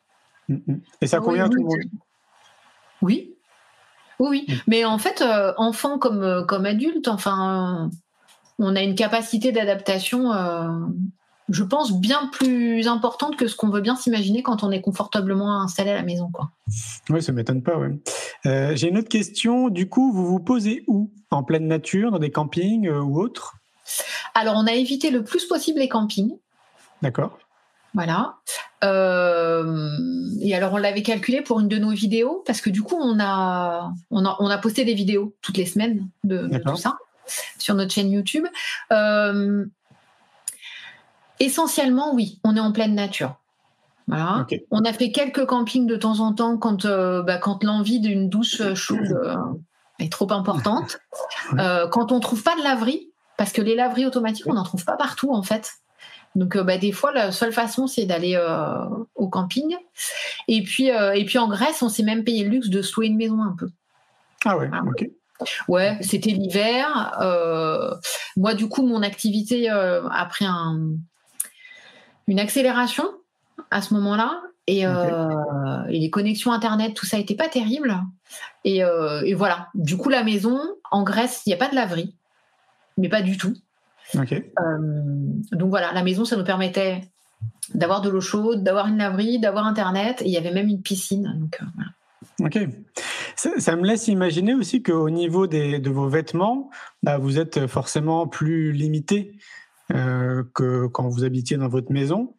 Mm, mm. Et ça Ah oui, convient à tout le monde Oui. Oui, oui. Mm. Mais en fait, euh, enfant comme, euh, comme adulte, enfin, euh, on a une capacité d'adaptation, euh, je pense, bien plus importante que ce qu'on veut bien s'imaginer quand on est confortablement installé à la maison. Quoi. Oui, ça m'étonne pas. ouais. J'ai une autre question. Du coup, vous vous posez où? En pleine nature, dans des campings ou autres Alors, on a évité le plus possible les campings. D'accord. Voilà. Euh, et alors, on l'avait calculé pour une de nos vidéos, parce que du coup, on a, on a, on a posté des vidéos toutes les semaines de, tout ça sur notre chaîne YouTube. Euh, essentiellement, oui, on est en pleine nature. Voilà. On a fait quelques campings de temps en temps quand, euh, bah, quand l'envie d'une douche chaude est trop importante. Ouais. Quand on trouve pas de laverie, parce que les laveries automatiques, on n'en trouve pas partout en fait. Donc euh, bah, des fois, la seule façon, c'est d'aller euh, au camping. Et puis, euh, et puis en Grèce, on s'est même payé le luxe de se louer une maison un peu. Ah ouais, Ah. ok. Ouais, c'était l'hiver. Moi, du coup, mon activité a pris un, une accélération à ce moment-là. Et, et les connexions Internet, tout ça n'était pas terrible. Et, et voilà. Du coup, la maison, en Grèce, il n'y a pas de laverie. Mais pas du tout. Euh, donc voilà, la maison, ça nous permettait d'avoir de l'eau chaude, d'avoir une laverie, d'avoir Internet. Et il y avait même une piscine. Donc, euh, voilà. Ok. Ça, ça me laisse imaginer aussi qu'au niveau des, de vos vêtements, bah, vous êtes forcément plus limité euh, que quand vous habitiez dans votre maison.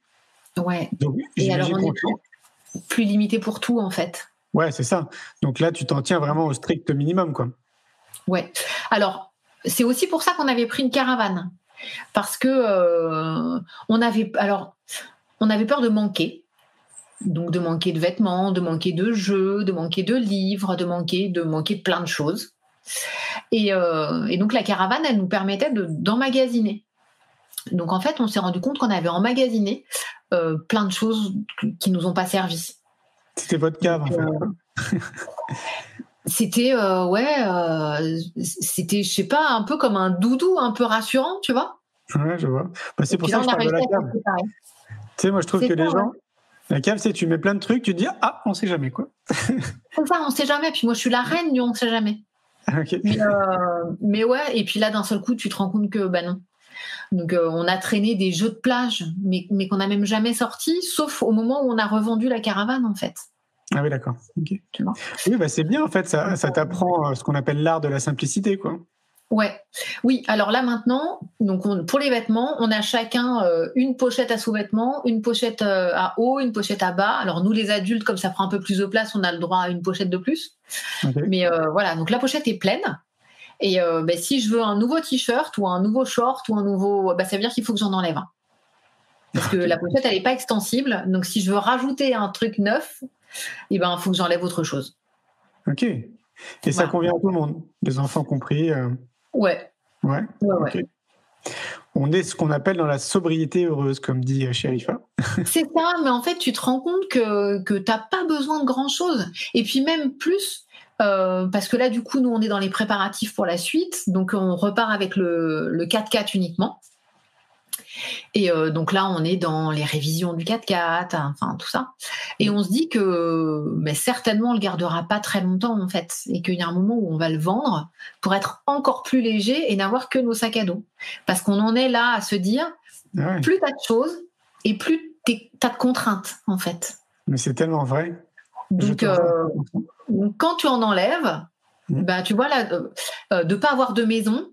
Ouais. Donc, Et alors, on est plus limité pour tout, en fait. Ouais, c'est ça. Donc là, tu t'en tiens vraiment au strict minimum, quoi. Ouais. Alors, c'est aussi pour ça qu'on avait pris une caravane. Parce que euh, on avait alors on avait peur de manquer. Donc de manquer de vêtements, de manquer de jeux, de manquer de livres, de manquer de manquer de plein de choses. Et, euh, et donc la caravane, elle nous permettait de- d'emmagasiner. Donc en fait, on s'est rendu compte qu'on avait emmagasiné euh, plein de choses qui nous ont pas servi. C'était votre cave, en fait. C'était euh, ouais, euh, c'était je sais pas un peu comme un doudou, un peu rassurant, tu vois. Ouais, je vois. Bah, c'est pour ça que je parle de la cave. Tu sais, moi, je trouve que les gens, la cave, c'est tu mets plein de trucs, tu te dis ah, on sait jamais quoi. C'est ça, on sait jamais. Puis moi, je suis la reine du on sait jamais. Mais, euh, mais ouais, et puis là, d'un seul coup, tu te rends compte que bah non. Donc, on a traîné des jeux de plage, mais, mais qu'on n'a même jamais sortis, sauf au moment où on a revendu la caravane, en fait. Ah oui, d'accord. Ok. Tu vois. Oui, bah, c'est bien en fait. Ça, ça t'apprend euh, ce qu'on appelle l'art de la simplicité, quoi. Ouais, oui. Alors là maintenant, donc on- pour les vêtements, on a chacun euh, une pochette à sous-vêtements, une pochette euh, à haut, une pochette à bas. Alors nous les adultes, comme ça prend un peu plus de place, on a le droit à une pochette de plus. Mais euh, voilà, donc la pochette est pleine. Et ben, si je veux un nouveau t-shirt ou un nouveau short ou un nouveau, ben, ça veut dire qu'il faut que j'en enlève un. Parce que la pochette elle n'est pas extensible. Donc si je veux rajouter un truc neuf, il ben faut que j'enlève autre chose. Ok. Et ça convient à tout le monde, les enfants compris. euh, Ouais, Ouais. ouais. On est ce qu'on appelle dans la sobriété heureuse, comme dit euh, Sherifa. C'est ça, mais en fait, tu te rends compte que, que tu n'as pas besoin de grand-chose. Et puis même plus, euh, parce que là, du coup, nous, on est dans les préparatifs pour la suite. Donc, on repart avec le, le 4x4 uniquement. Et euh, donc là, on est dans les révisions du 4x4, enfin tout ça. Et on se dit que mais certainement, on le gardera pas très longtemps, en fait. Et qu'il y a un moment où on va le vendre pour être encore plus léger et n'avoir que nos sacs à dos. Parce qu'on en est là à se dire, Ah ouais. plus tu as de choses et plus tu as de contraintes, en fait. Mais c'est tellement vrai. Donc, euh, donc, quand tu en enlèves, Mhm. bah, tu vois, là, euh, de pas avoir de maison,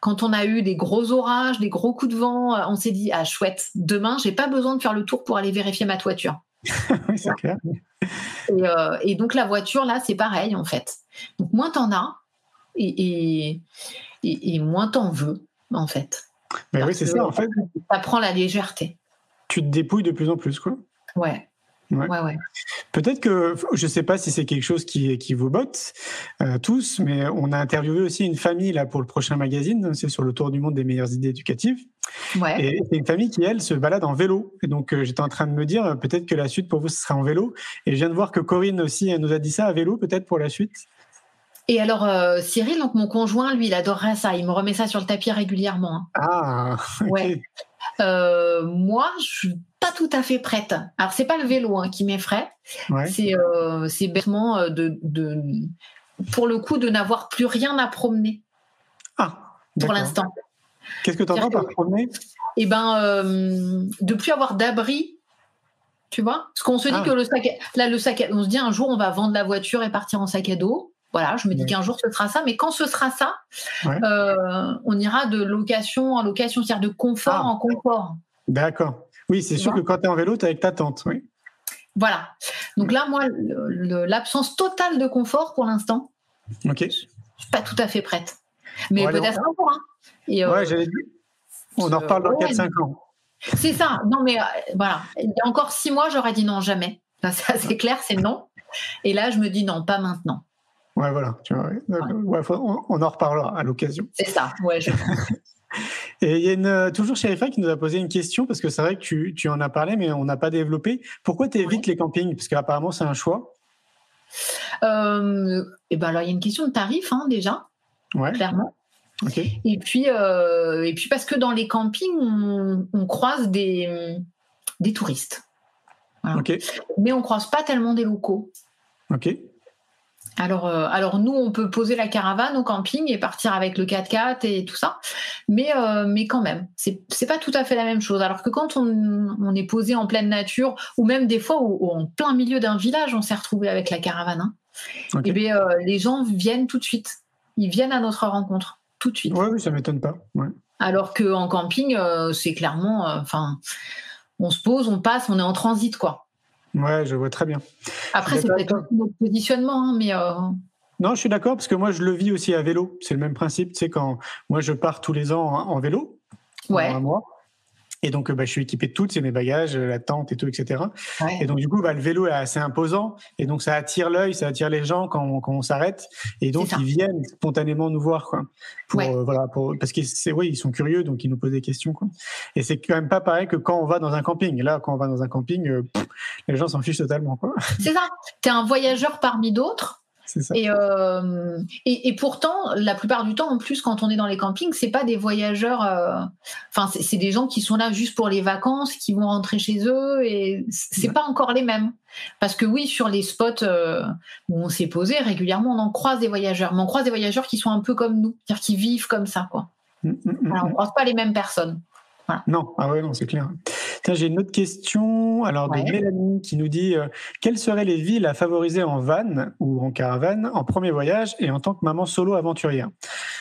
quand on a eu des gros orages, des gros coups de vent, euh, on s'est dit, ah chouette, demain, j'ai pas besoin de faire le tour pour aller vérifier ma toiture. oui, c'est clair. Euh, et, donc la voiture, là, c'est pareil, en fait. Donc moins t'en as, et, et, moins t'en veux, en fait. Mais oui, c'est ça, en fait. Ça prend la légèreté. Tu te dépouilles de plus en plus, quoi. Ouais. Ouais. Ouais, Peut-être que, je ne sais pas si c'est quelque chose qui, qui vous botte euh, tous, mais on a interviewé aussi une famille là pour le prochain magazine, c'est sur le tour du monde des meilleures idées éducatives. Et c'est une famille qui, elle, se balade en vélo. Et donc, euh, j'étais en train de me dire, euh, peut-être que la suite pour vous, ce sera en vélo. Et je viens de voir que Corinne aussi elle nous a dit ça à vélo, peut-être pour la suite. Et alors, Cyril, donc mon conjoint, lui, il adorerait ça. Il me remet ça sur le tapis régulièrement. Hein. Ah, ouais. moi, je pas tout à fait prête. Alors c'est pas le vélo hein, qui m'effraie, c'est euh, c'est bêtement euh, de, de, pour le coup de n'avoir plus rien à promener. Ah, pour l'instant. Qu'est-ce que tu entends par promener? Eh ben, euh, de plus avoir d'abri. Tu vois? Parce qu'on se dit ah. que le sac, là, le sac, on se dit un jour on va vendre la voiture et partir en sac à dos. Voilà, je me dis qu'un jour ce sera ça, mais quand ce sera ça, euh, on ira de location en location, c'est-à-dire de confort ah. en confort. D'accord. Oui, c'est sûr que quand tu es en vélo, tu es avec ta tante, oui. Voilà. Donc là, moi, l'absence totale de confort pour l'instant. Ok. Je suis pas tout à fait prête. Mais peut-être un jour. Hein. Euh, ouais, j'allais dire. On en reparle dans 4-5 ans. C'est ça. Non, mais euh, voilà. Il y a encore 6 mois, j'aurais dit non, jamais. c'est clair, c'est non. Et là, je me dis non, pas maintenant. Ouais, voilà. Tu vois, on, en reparlera à l'occasion. C'est ça, ouais, je Et il y a une, euh, toujours Sherifa qui nous a posé une question, parce que c'est vrai que tu, tu, en as parlé, mais on n'a pas développé. Pourquoi tu évites les campings? Parce qu'apparemment, c'est un choix. Euh, et ben alors, il y a une question de tarif, hein, déjà, ouais. clairement. Et, puis, euh, et puis, parce que dans les campings, on, croise des, des touristes. Mais on croise pas tellement des locaux. Ok. Alors, euh, alors nous, on peut poser la caravane au camping et partir avec le 4x4 et tout ça, mais, euh, mais quand même, c'est n'est pas tout à fait la même chose. Alors que quand on, est posé en pleine nature, ou même des fois en plein milieu d'un village, on s'est retrouvé avec la caravane, hein, et eh bien, euh, les gens viennent tout de suite. Ils viennent à notre rencontre tout de suite. Ouais, oui, ça m'étonne pas. Alors qu'en camping, c'est clairement, enfin, on se pose, on passe, on est en transit, quoi. Ouais, je vois très bien. Après, c'est peut-être notre positionnement, hein, mais. Euh, non, je suis d'accord parce que moi, je le vis aussi à vélo. C'est le même principe. Tu sais, quand moi, je pars tous les ans en, vélo, ouais. un mois, et donc, bah, je suis équipé de tout, c'est mes bagages, la tente et tout, etc. Et donc, du coup, bah, le vélo est assez imposant. Et donc, ça attire l'œil, ça attire les gens quand on, quand on s'arrête. Et donc, ils viennent spontanément nous voir, quoi. Pour, euh, voilà, pour, parce que c'est, oui, ils sont curieux, donc ils nous posent des questions, quoi. Et c'est quand même pas pareil que quand on va dans un camping. Là, quand on va dans un camping, euh, les gens s'en fichent totalement, quoi. C'est ça. T'es un voyageur parmi d'autres. Euh, et, et, pourtant, la plupart du temps, en plus, quand on est dans les campings, c'est pas des voyageurs. Euh, enfin, c'est des gens qui sont là juste pour les vacances, qui vont rentrer chez eux, et c'est pas encore les mêmes. Parce que oui, sur les spots euh, où on s'est posé régulièrement, on en croise des voyageurs, mais on croise des voyageurs qui sont un peu comme nous, c'est-à-dire qui vivent comme ça, quoi. Mmh, mmh, Alors, on croise pas les mêmes personnes. Non, ah ouais, non, c'est clair. J'ai une autre question. Alors, de Mélanie qui nous dit euh, quelles seraient les villes à favoriser en van ou en caravane en premier voyage et en tant que maman solo aventurière?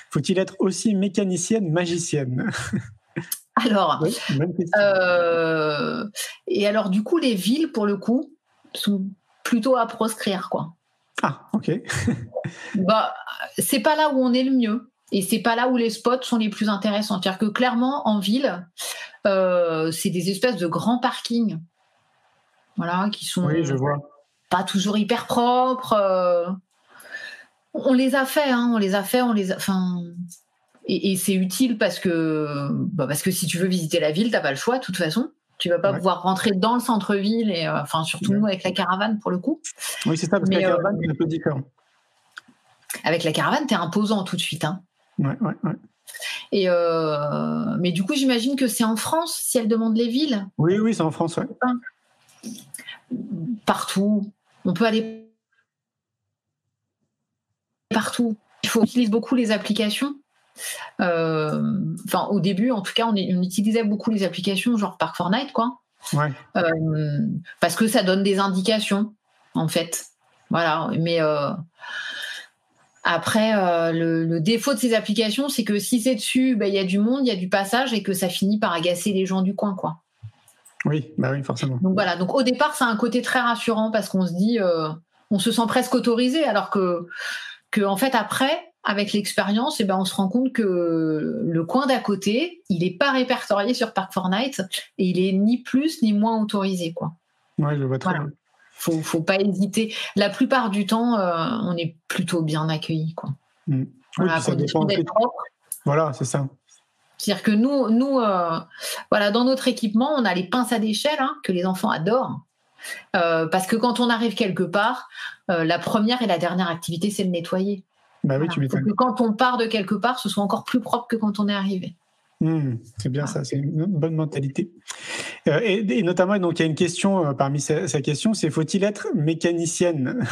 Faut-il être aussi mécanicienne, magicienne? Alors, euh, et alors, du coup, les villes, pour le coup, sont plutôt à proscrire, quoi. Ah, ok. bah, c'est pas là où on est le mieux. Et c'est pas là où les spots sont les plus intéressants. C'est-à-dire que clairement, en ville, euh, c'est des espèces de grands parkings. Voilà, qui sont oui, je vois. pas toujours hyper propres. Euh. on les a fait, hein, on les a fait, on les a. Enfin, et, c'est utile parce que, bah parce que si tu veux visiter la ville, t'as pas le choix de toute façon. Tu vas pas pouvoir rentrer dans le centre-ville et euh, enfin surtout nous avec la caravane pour le coup. Oui, c'est ça parce que la caravane c'est un peu différent. Avec la caravane, t'es imposant tout de suite. Hein. Ouais, ouais, ouais. Et euh, mais du coup, j'imagine que c'est en France si elle demande les villes? Oui, oui, c'est en France, ouais. Partout. On peut aller partout. Il faut utiliser beaucoup les applications. Euh, enfin, au début, en tout cas, on, utilisait beaucoup les applications genre Park Fortnite, quoi. Ouais. Euh, parce que ça donne des indications, en fait. Voilà. Mais après, euh, le, défaut de ces applications, c'est que si c'est dessus, bah, il y a du monde, il y a du passage et que ça finit par agacer les gens du coin, quoi. Oui, bah oui, forcément. Donc voilà, donc au départ, c'est un côté très rassurant parce qu'on se dit, euh, on se sent presque autorisé, alors que, que en fait, après, avec l'expérience, eh ben, on se rend compte que le coin d'à côté, il n'est pas répertorié sur Park Fortnite et il est ni plus ni moins autorisé. Quoi. Ouais, je vois très Voilà. bien. Faut, faut pas hésiter. La plupart du temps, euh, on est plutôt bien accueillis. Quoi. Mm. Oui, Voilà, ça dépend. propre. Voilà, c'est ça. C'est-à-dire que nous, nous euh, voilà, dans notre équipement, on a les pinces à d'échelle hein, que les enfants adorent. Euh, parce que quand on arrive quelque part, la première et la dernière activité, c'est de nettoyer. Bah oui, Voilà. tu que quand on part de quelque part, ce soit encore plus propre que quand on est arrivé. Hmm, c'est bien Ah. ça, c'est une bonne mentalité. Euh, et, et notamment, donc il y a une question euh, parmi sa, sa question, c'est faut-il être mécanicienne?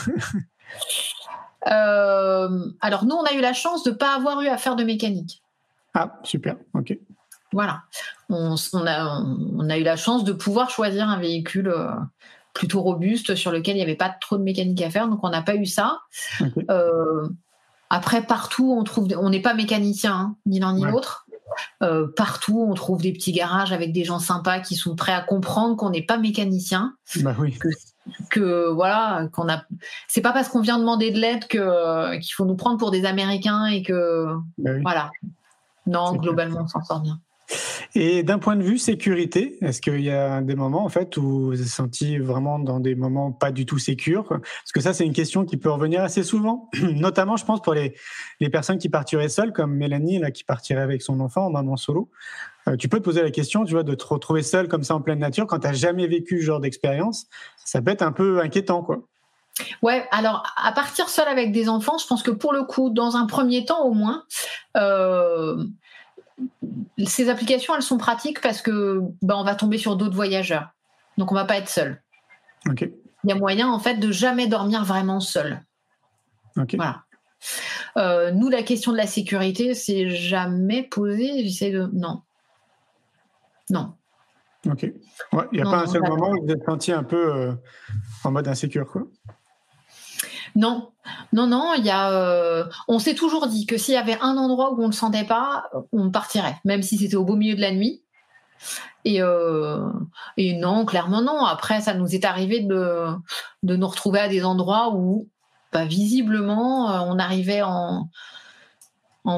Euh, alors nous, on a eu la chance de ne pas avoir eu à faire de mécanique. Ah, super, ok. Voilà. On, a, on a eu la chance de pouvoir choisir un véhicule plutôt robuste sur lequel il n'y avait pas trop de mécanique à faire, donc on n'a pas eu ça. Après, partout, on trouve, on n'est pas mécanicien, hein, ni l'un ni Ouais. l'autre. Euh, partout, on trouve des petits garages avec des gens sympas qui sont prêts à comprendre qu'on n'est pas mécanicien, Bah oui, que voilà, qu'on a. C'est pas parce qu'on vient demander de l'aide que qu'il faut nous prendre pour des Américains et que bah oui. voilà. Non, globalement, on s'en sort bien. Et d'un point de vue sécurité, est-ce qu'il y a des moments en fait où vous vous êtes senti vraiment dans des moments pas du tout sécures? Parce que ça, c'est une question qui peut revenir assez souvent, notamment, je pense, pour les, les personnes qui partiraient seules, comme Mélanie, là, qui partirait avec son enfant en maman solo. Euh, tu peux te poser la question, tu vois, de te retrouver seule comme ça en pleine nature quand tu n'as jamais vécu ce genre d'expérience. Ça peut être un peu inquiétant, quoi. Ouais, alors à partir seul avec des enfants, je pense que pour le coup, dans un premier temps au moins, euh, ces applications, elles sont pratiques parce que ben, on va tomber sur d'autres voyageurs. Donc on va pas être seul. Il y a moyen en fait de jamais dormir vraiment seul. Voilà. Euh, nous, la question de la sécurité, c'est jamais posé. J'essaie de. Non. Non. Ok. Ouais, il n'y a Non, pas un seul moment où vous êtes senti un peu euh, en mode insécure, quoi? Non, non, non, il y a. euh, on s'est toujours dit que s'il y avait un endroit où on ne le sentait pas, on partirait, même si c'était au beau milieu de la nuit. Et, euh, non, clairement non. Après, ça nous est arrivé de, nous retrouver à des endroits où, bah, visiblement, euh, on arrivait en,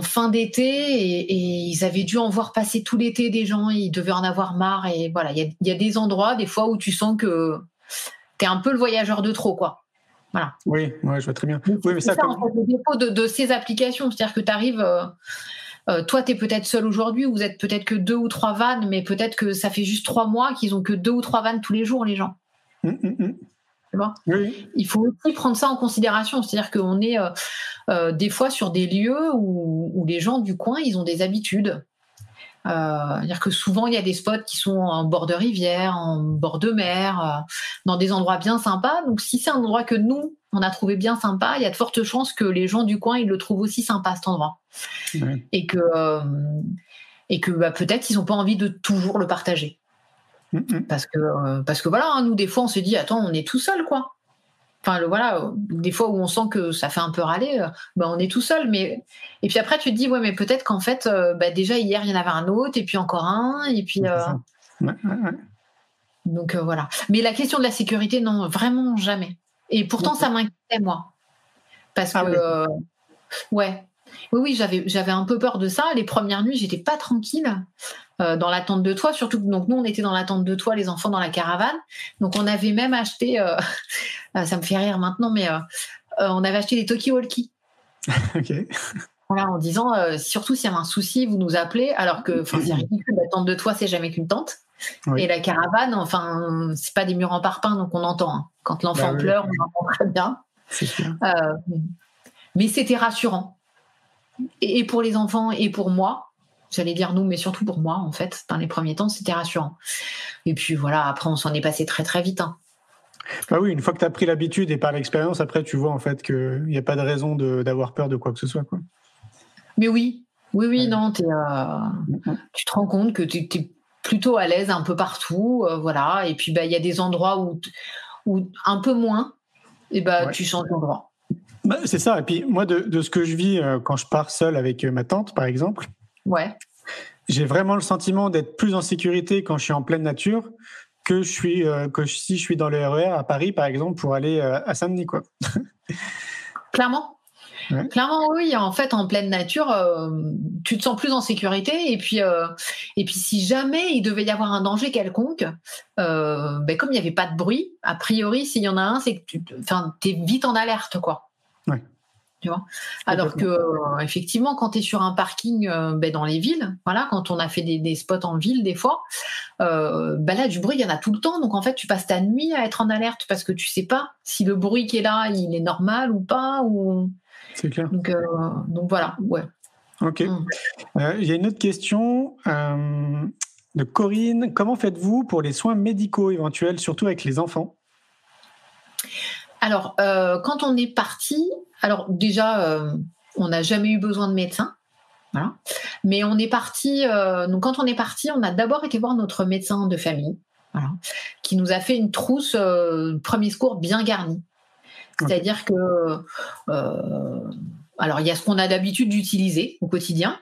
fin d'été et, ils avaient dû en voir passer tout l'été des gens, ils devaient en avoir marre. Et voilà, il y a, y a des endroits, des fois, où tu sens que tu es un peu le voyageur de trop, quoi. Oui, ouais, je vois très bien. Oui, mais c'est ça, ça, comme- en fait, le défaut de, de ces applications. C'est-à-dire que tu arrives, toi, tu es peut-être seul aujourd'hui, vous êtes peut-être que deux ou trois vannes, mais peut-être que ça fait juste trois mois qu'ils ont que deux ou trois vannes tous les jours, les gens. Hum. Tu vois? Oui, Il faut aussi prendre ça en considération. C'est-à-dire qu'on est euh, euh, des fois sur des lieux où, où les gens du coin, ils ont des habitudes. Euh, C'est-à-dire que souvent, il y a des spots qui sont en bord de rivière, en bord de mer, euh, dans des endroits bien sympas. Donc, si c'est un endroit que nous, on a trouvé bien sympa, il y a de fortes chances que les gens du coin, ils le trouvent aussi sympa, cet endroit. Et que, euh, et que bah, peut-être, ils n'ont pas envie de toujours le partager. Hum, hum. Parce que, euh, parce que voilà, hein, nous, des fois, on se dit, attends, on est tout seul, quoi. Enfin, le, voilà, des fois où on sent que ça fait un peu râler, euh, bah, on est tout seul. Mais... Et puis après, tu te dis, ouais, mais peut-être qu'en fait, euh, bah, déjà, hier, il y en avait un autre, et puis encore un, et puis. Euh, ça. Ouais, ouais, ouais. donc euh, voilà. Mais la question de la sécurité, non, vraiment jamais. Et pourtant, ça m'inquiétait, moi. Parce Ah que. oui. ouais. Oui, oui, j'avais, j'avais un peu peur de ça. Les premières nuits, j'étais pas tranquille euh, dans l'attente de toi. Surtout que donc, nous, on était dans l'attente de toi, les enfants dans la caravane. Donc, on avait même acheté, euh, euh, ça me fait rire maintenant, mais euh, on avait acheté des talkie-walkie. Ok. Voilà, en disant, surtout s'il y a un souci, vous nous appelez. Alors que enfin, c'est ridicule, la tente de toi, c'est jamais qu'une tente. Oui. Et la caravane, enfin, c'est pas des murs en parpaing, donc on entend. hein. Quand l'enfant Bah oui. pleure, on entend très bien. C'est mais c'était rassurant. Et, pour les enfants et pour moi, j'allais dire nous, mais surtout pour moi, en fait, dans les premiers temps, c'était rassurant. Et puis voilà, après, on s'en est passé très très vite. hein. Bah oui, une fois que tu as pris l'habitude et par l'expérience, après, tu vois en fait qu'il n'y a pas de raison de- d'avoir peur de quoi que ce soit. Quoi. Mais oui, oui, oui, Ouais. non, euh, tu te rends compte que tu es plutôt à l'aise un peu partout, euh, voilà. Et puis bah il y a des endroits où, où un peu moins, et bah Ouais. tu changes d'endroit. Bah, c'est ça. Et puis moi, de, de ce que je vis euh, quand je pars seul avec euh, ma tante, par exemple, Ouais, j'ai vraiment le sentiment d'être plus en sécurité quand je suis en pleine nature que je suis que si je suis dans le RER à Paris par exemple pour aller à Saint-Denis quoi. Clairement. Clairement, oui. En fait, en pleine nature, euh, tu te sens plus en sécurité. Et puis, euh, et puis, si jamais il devait y avoir un danger quelconque, euh, ben, comme il n'y avait pas de bruit, a priori, s'il y en a un, c'est que tu es vite en alerte, quoi. Tu vois? Alors que, effectivement, quand tu es sur un parking ben, dans les villes, voilà, quand on a fait des, spots en ville, des fois, ben là, du bruit, il y en a tout le temps. Donc, en fait, tu passes ta nuit à être en alerte parce que tu sais pas si le bruit qui est là, il est normal ou pas. ou c'est clair. Donc, euh, donc, voilà, ouais. Ok. Euh, il y a une autre question euh, de Corinne. Comment faites-vous pour les soins médicaux éventuels, surtout avec les enfants? Alors, quand on est parti, alors déjà, on n'a jamais eu besoin de médecin. Voilà. Mais on est parti, donc quand on est parti, on a d'abord été voir notre médecin de famille, voilà, qui nous a fait une trousse premier secours bien garnie. C'est-à-dire que, euh, alors il y a ce qu'on a d'habitude d'utiliser au quotidien.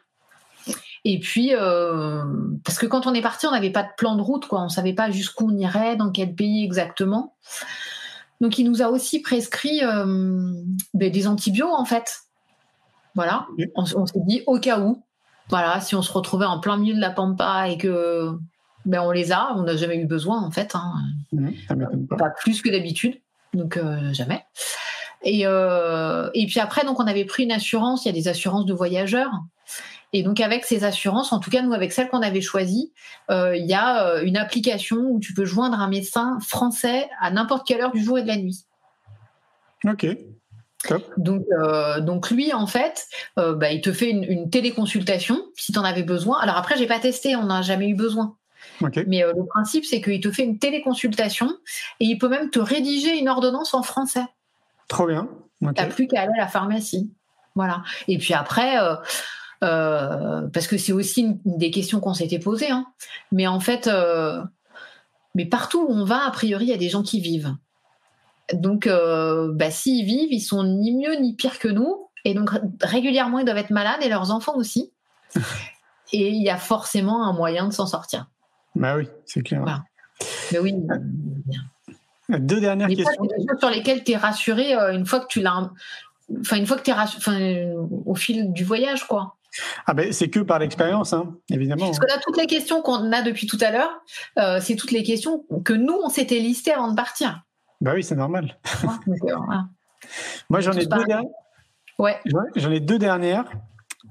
Et puis, euh, parce que quand on est parti, on n'avait pas de plan de route, quoi. On savait pas jusqu'où on irait, dans quel pays exactement. Donc, il nous a aussi prescrit euh, ben, des antibiotiques, en fait. Voilà. On, s'est dit au cas où, voilà, si on se retrouvait en plein milieu de la pampa et que ben, on les a, on n'a jamais eu besoin, en fait. Hein. Pas. plus que d'habitude donc euh, jamais. Et, euh, et puis après, donc on avait pris une assurance, il y a des assurances de voyageurs. Et donc avec ces assurances, en tout cas nous avec celle qu'on avait choisie, euh, il y a une application où tu peux joindre un médecin français à n'importe quelle heure du jour et de la nuit. Ok. Donc, donc lui, en fait, bah, il te fait une, une téléconsultation si tu en avais besoin. Alors après, j'ai pas testé, on n'a jamais eu besoin. Mais euh, le principe, c'est qu'il te fait une téléconsultation et il peut même te rédiger une ordonnance en français. Trop bien. Tu n'as plus qu'à aller à la pharmacie. Voilà. Et puis après, euh, euh, parce que c'est aussi une, des questions qu'on s'était posées, hein. mais en fait, mais partout où on va, a priori, il y a des gens qui vivent. Donc, bah, s'ils vivent, ils sont ni mieux ni pire que nous. Et donc, régulièrement, ils doivent être malades et leurs enfants aussi. et il y a forcément un moyen de s'en sortir. Bah oui, c'est clair. Mais oui. Deux dernières questions. des choses sur lesquelles tu es rassuré euh, une fois que tu l'as. Enfin, une fois que tu es rassuré, au fil du voyage, quoi. Ah ben, c'est que par l'expérience, hein, évidemment. Parce que là, toutes les questions qu'on a depuis tout à l'heure, euh, c'est toutes les questions que nous, on s'était listées avant de partir. Bah oui, c'est normal. Euh, Moi, j'en ai, deux dernières. Ouais. J'en ai deux dernières.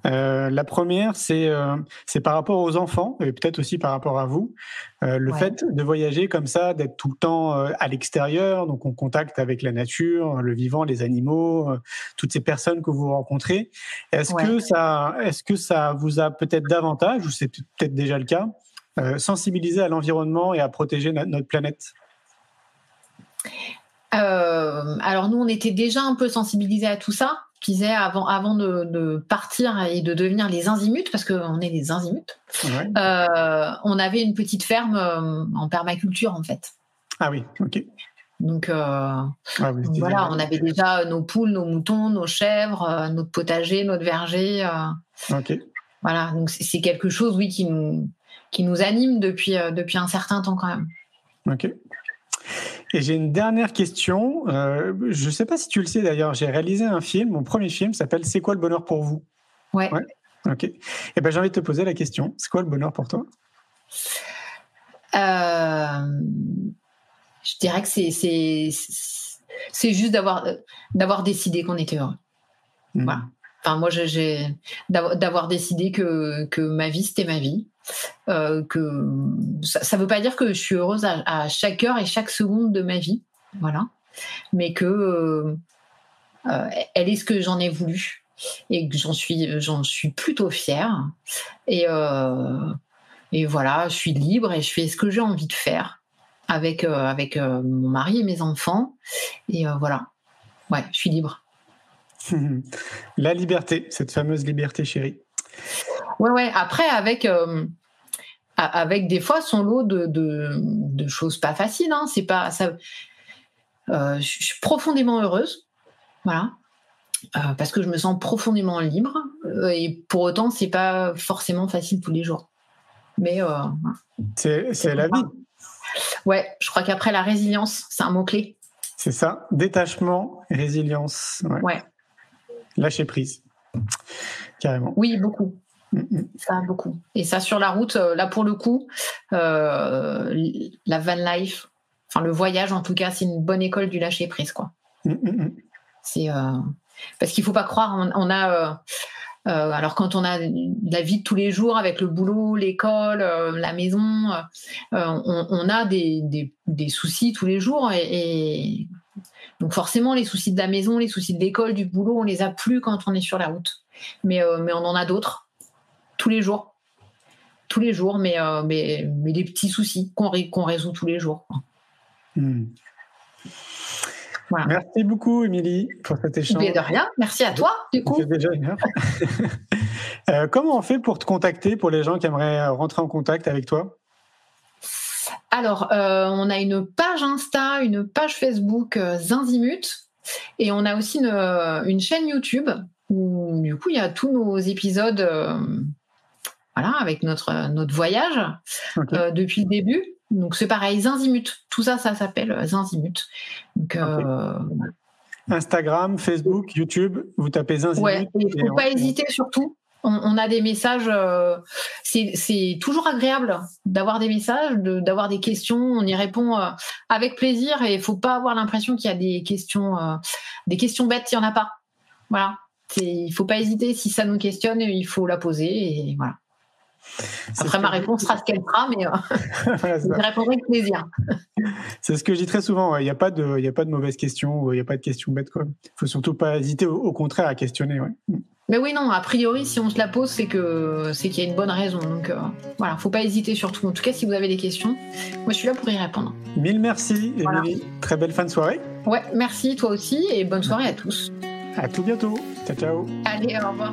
Euh, la première, c'est euh, c'est par rapport aux enfants et peut-être aussi par rapport à vous. Euh, le fait de voyager comme ça, d'être tout le temps à l'extérieur, donc en contact avec la nature, le vivant, les animaux, toutes ces personnes que vous rencontrez. Est-ce que ça, est-ce que ça vous a peut-être davantage, ou c'est peut-être déjà le cas, sensibilisé à l'environnement et à protéger notre planète? Alors nous, on était déjà un peu sensibilisés à tout ça disais avant, avant de, partir et de devenir les Inzimuts, parce qu'on est les Inzimuts, euh, on avait une petite ferme euh, en permaculture en fait. Ah oui, ok. Donc, euh, ah voilà, on avait déjà nos poules, nos moutons, nos chèvres, notre potager, notre verger. ok. Voilà, donc c'est quelque chose, oui, qui nous, qui nous anime depuis, depuis un certain temps quand même. Ok. Et j'ai une dernière question. Euh, je ne sais pas si tu le sais d'ailleurs, j'ai réalisé un film, mon premier film s'appelle C'est quoi le bonheur pour vous? Ouais. Ok. Et eh ben j'ai envie de te poser la question. C'est quoi le bonheur pour toi? Euh, Je dirais que c'est c'est juste d'avoir d'avoir décidé qu'on était heureux. Hmm. Voilà. Enfin moi j'ai d'avoir décidé que que ma vie c'était ma vie euh, que ça ne veut pas dire que je suis heureuse à, chaque heure et chaque seconde de ma vie, voilà, mais que euh, euh, elle est ce que j'en ai voulu et que j'en suis, plutôt fière. Et, et voilà, je suis libre et je fais ce que j'ai envie de faire avec, avec mon mari et mes enfants. Et voilà, ouais, je suis libre. La liberté, cette fameuse liberté chérie. Ouais, ouais. Après, avec, euh, avec des fois son lot de, de, choses pas faciles. Hein. C'est pas ça. Euh, je suis profondément heureuse, voilà, euh, parce que je me sens profondément libre. et pour autant, c'est pas forcément facile tous les jours. Mais c'est la vie. Ouais, je crois qu'après la résilience, c'est un mot-clé. C'est ça, détachement, résilience. Ouais. Lâcher prise. Carrément. Oui, beaucoup. Mm, mm. Ça, beaucoup. Et ça, sur la route, euh, là, pour le coup, euh, la van life, enfin, le voyage, en tout cas, c'est une bonne école du lâcher prise, quoi. Mm, c'est. Euh, parce qu'il faut pas croire, on, a. alors quand on a la vie de tous les jours avec le boulot, l'école, la maison, on, a des, des, soucis tous les jours et, donc forcément les soucis de la maison, les soucis de l'école, du boulot, on les a plus quand on est sur la route. Mais, mais on en a d'autres tous les jours. Tous les jours, mais, euh, mais, mais, des petits soucis qu'on résout tous les jours. Hmm. Merci beaucoup, Émilie, pour cet échange. de rien. Merci à toi, du coup. Déjà euh, comment on fait pour te contacter, pour les gens qui aimeraient rentrer en contact avec toi? Alors, euh, on a une page Insta, une page Facebook Zinzimut, et on a aussi une, une, chaîne YouTube où, du coup, il y a tous nos épisodes voilà, avec notre, notre voyage euh, depuis le début. Donc c'est pareil, Zinzimut. Tout ça, ça s'appelle euh, Zinzimut. Donc, euh, Instagram, Facebook, YouTube, vous tapez Zinzimut. Ouais, il ne faut pas hésiter surtout. On, a des messages, c'est toujours agréable d'avoir des messages, d'avoir des questions. On y répond avec plaisir et il faut pas avoir l'impression qu'il y a des questions, des questions bêtes. Il y en a pas. Voilà. Il faut pas hésiter. Si ça nous questionne, il faut la poser et voilà. Après, ma réponse sera ce qu'elle sera, mais euh, je répondrai avec plaisir. C'est ce que je dis très souvent. Il n'y a, pas de, a pas de mauvaises questions, il n'y a pas de questions bêtes. Il ne faut surtout pas hésiter, au, contraire, à questionner. Mais oui, non, a priori, si on se la pose, c'est que c'est qu'il y a une bonne raison. Donc euh, voilà, faut pas hésiter surtout. En tout cas, si vous avez des questions, moi je suis là pour y répondre. Mille merci, Très belle fin de soirée. Ouais, merci toi aussi et bonne soirée à tous. À tout bientôt. Ciao, ciao. Allez, au revoir.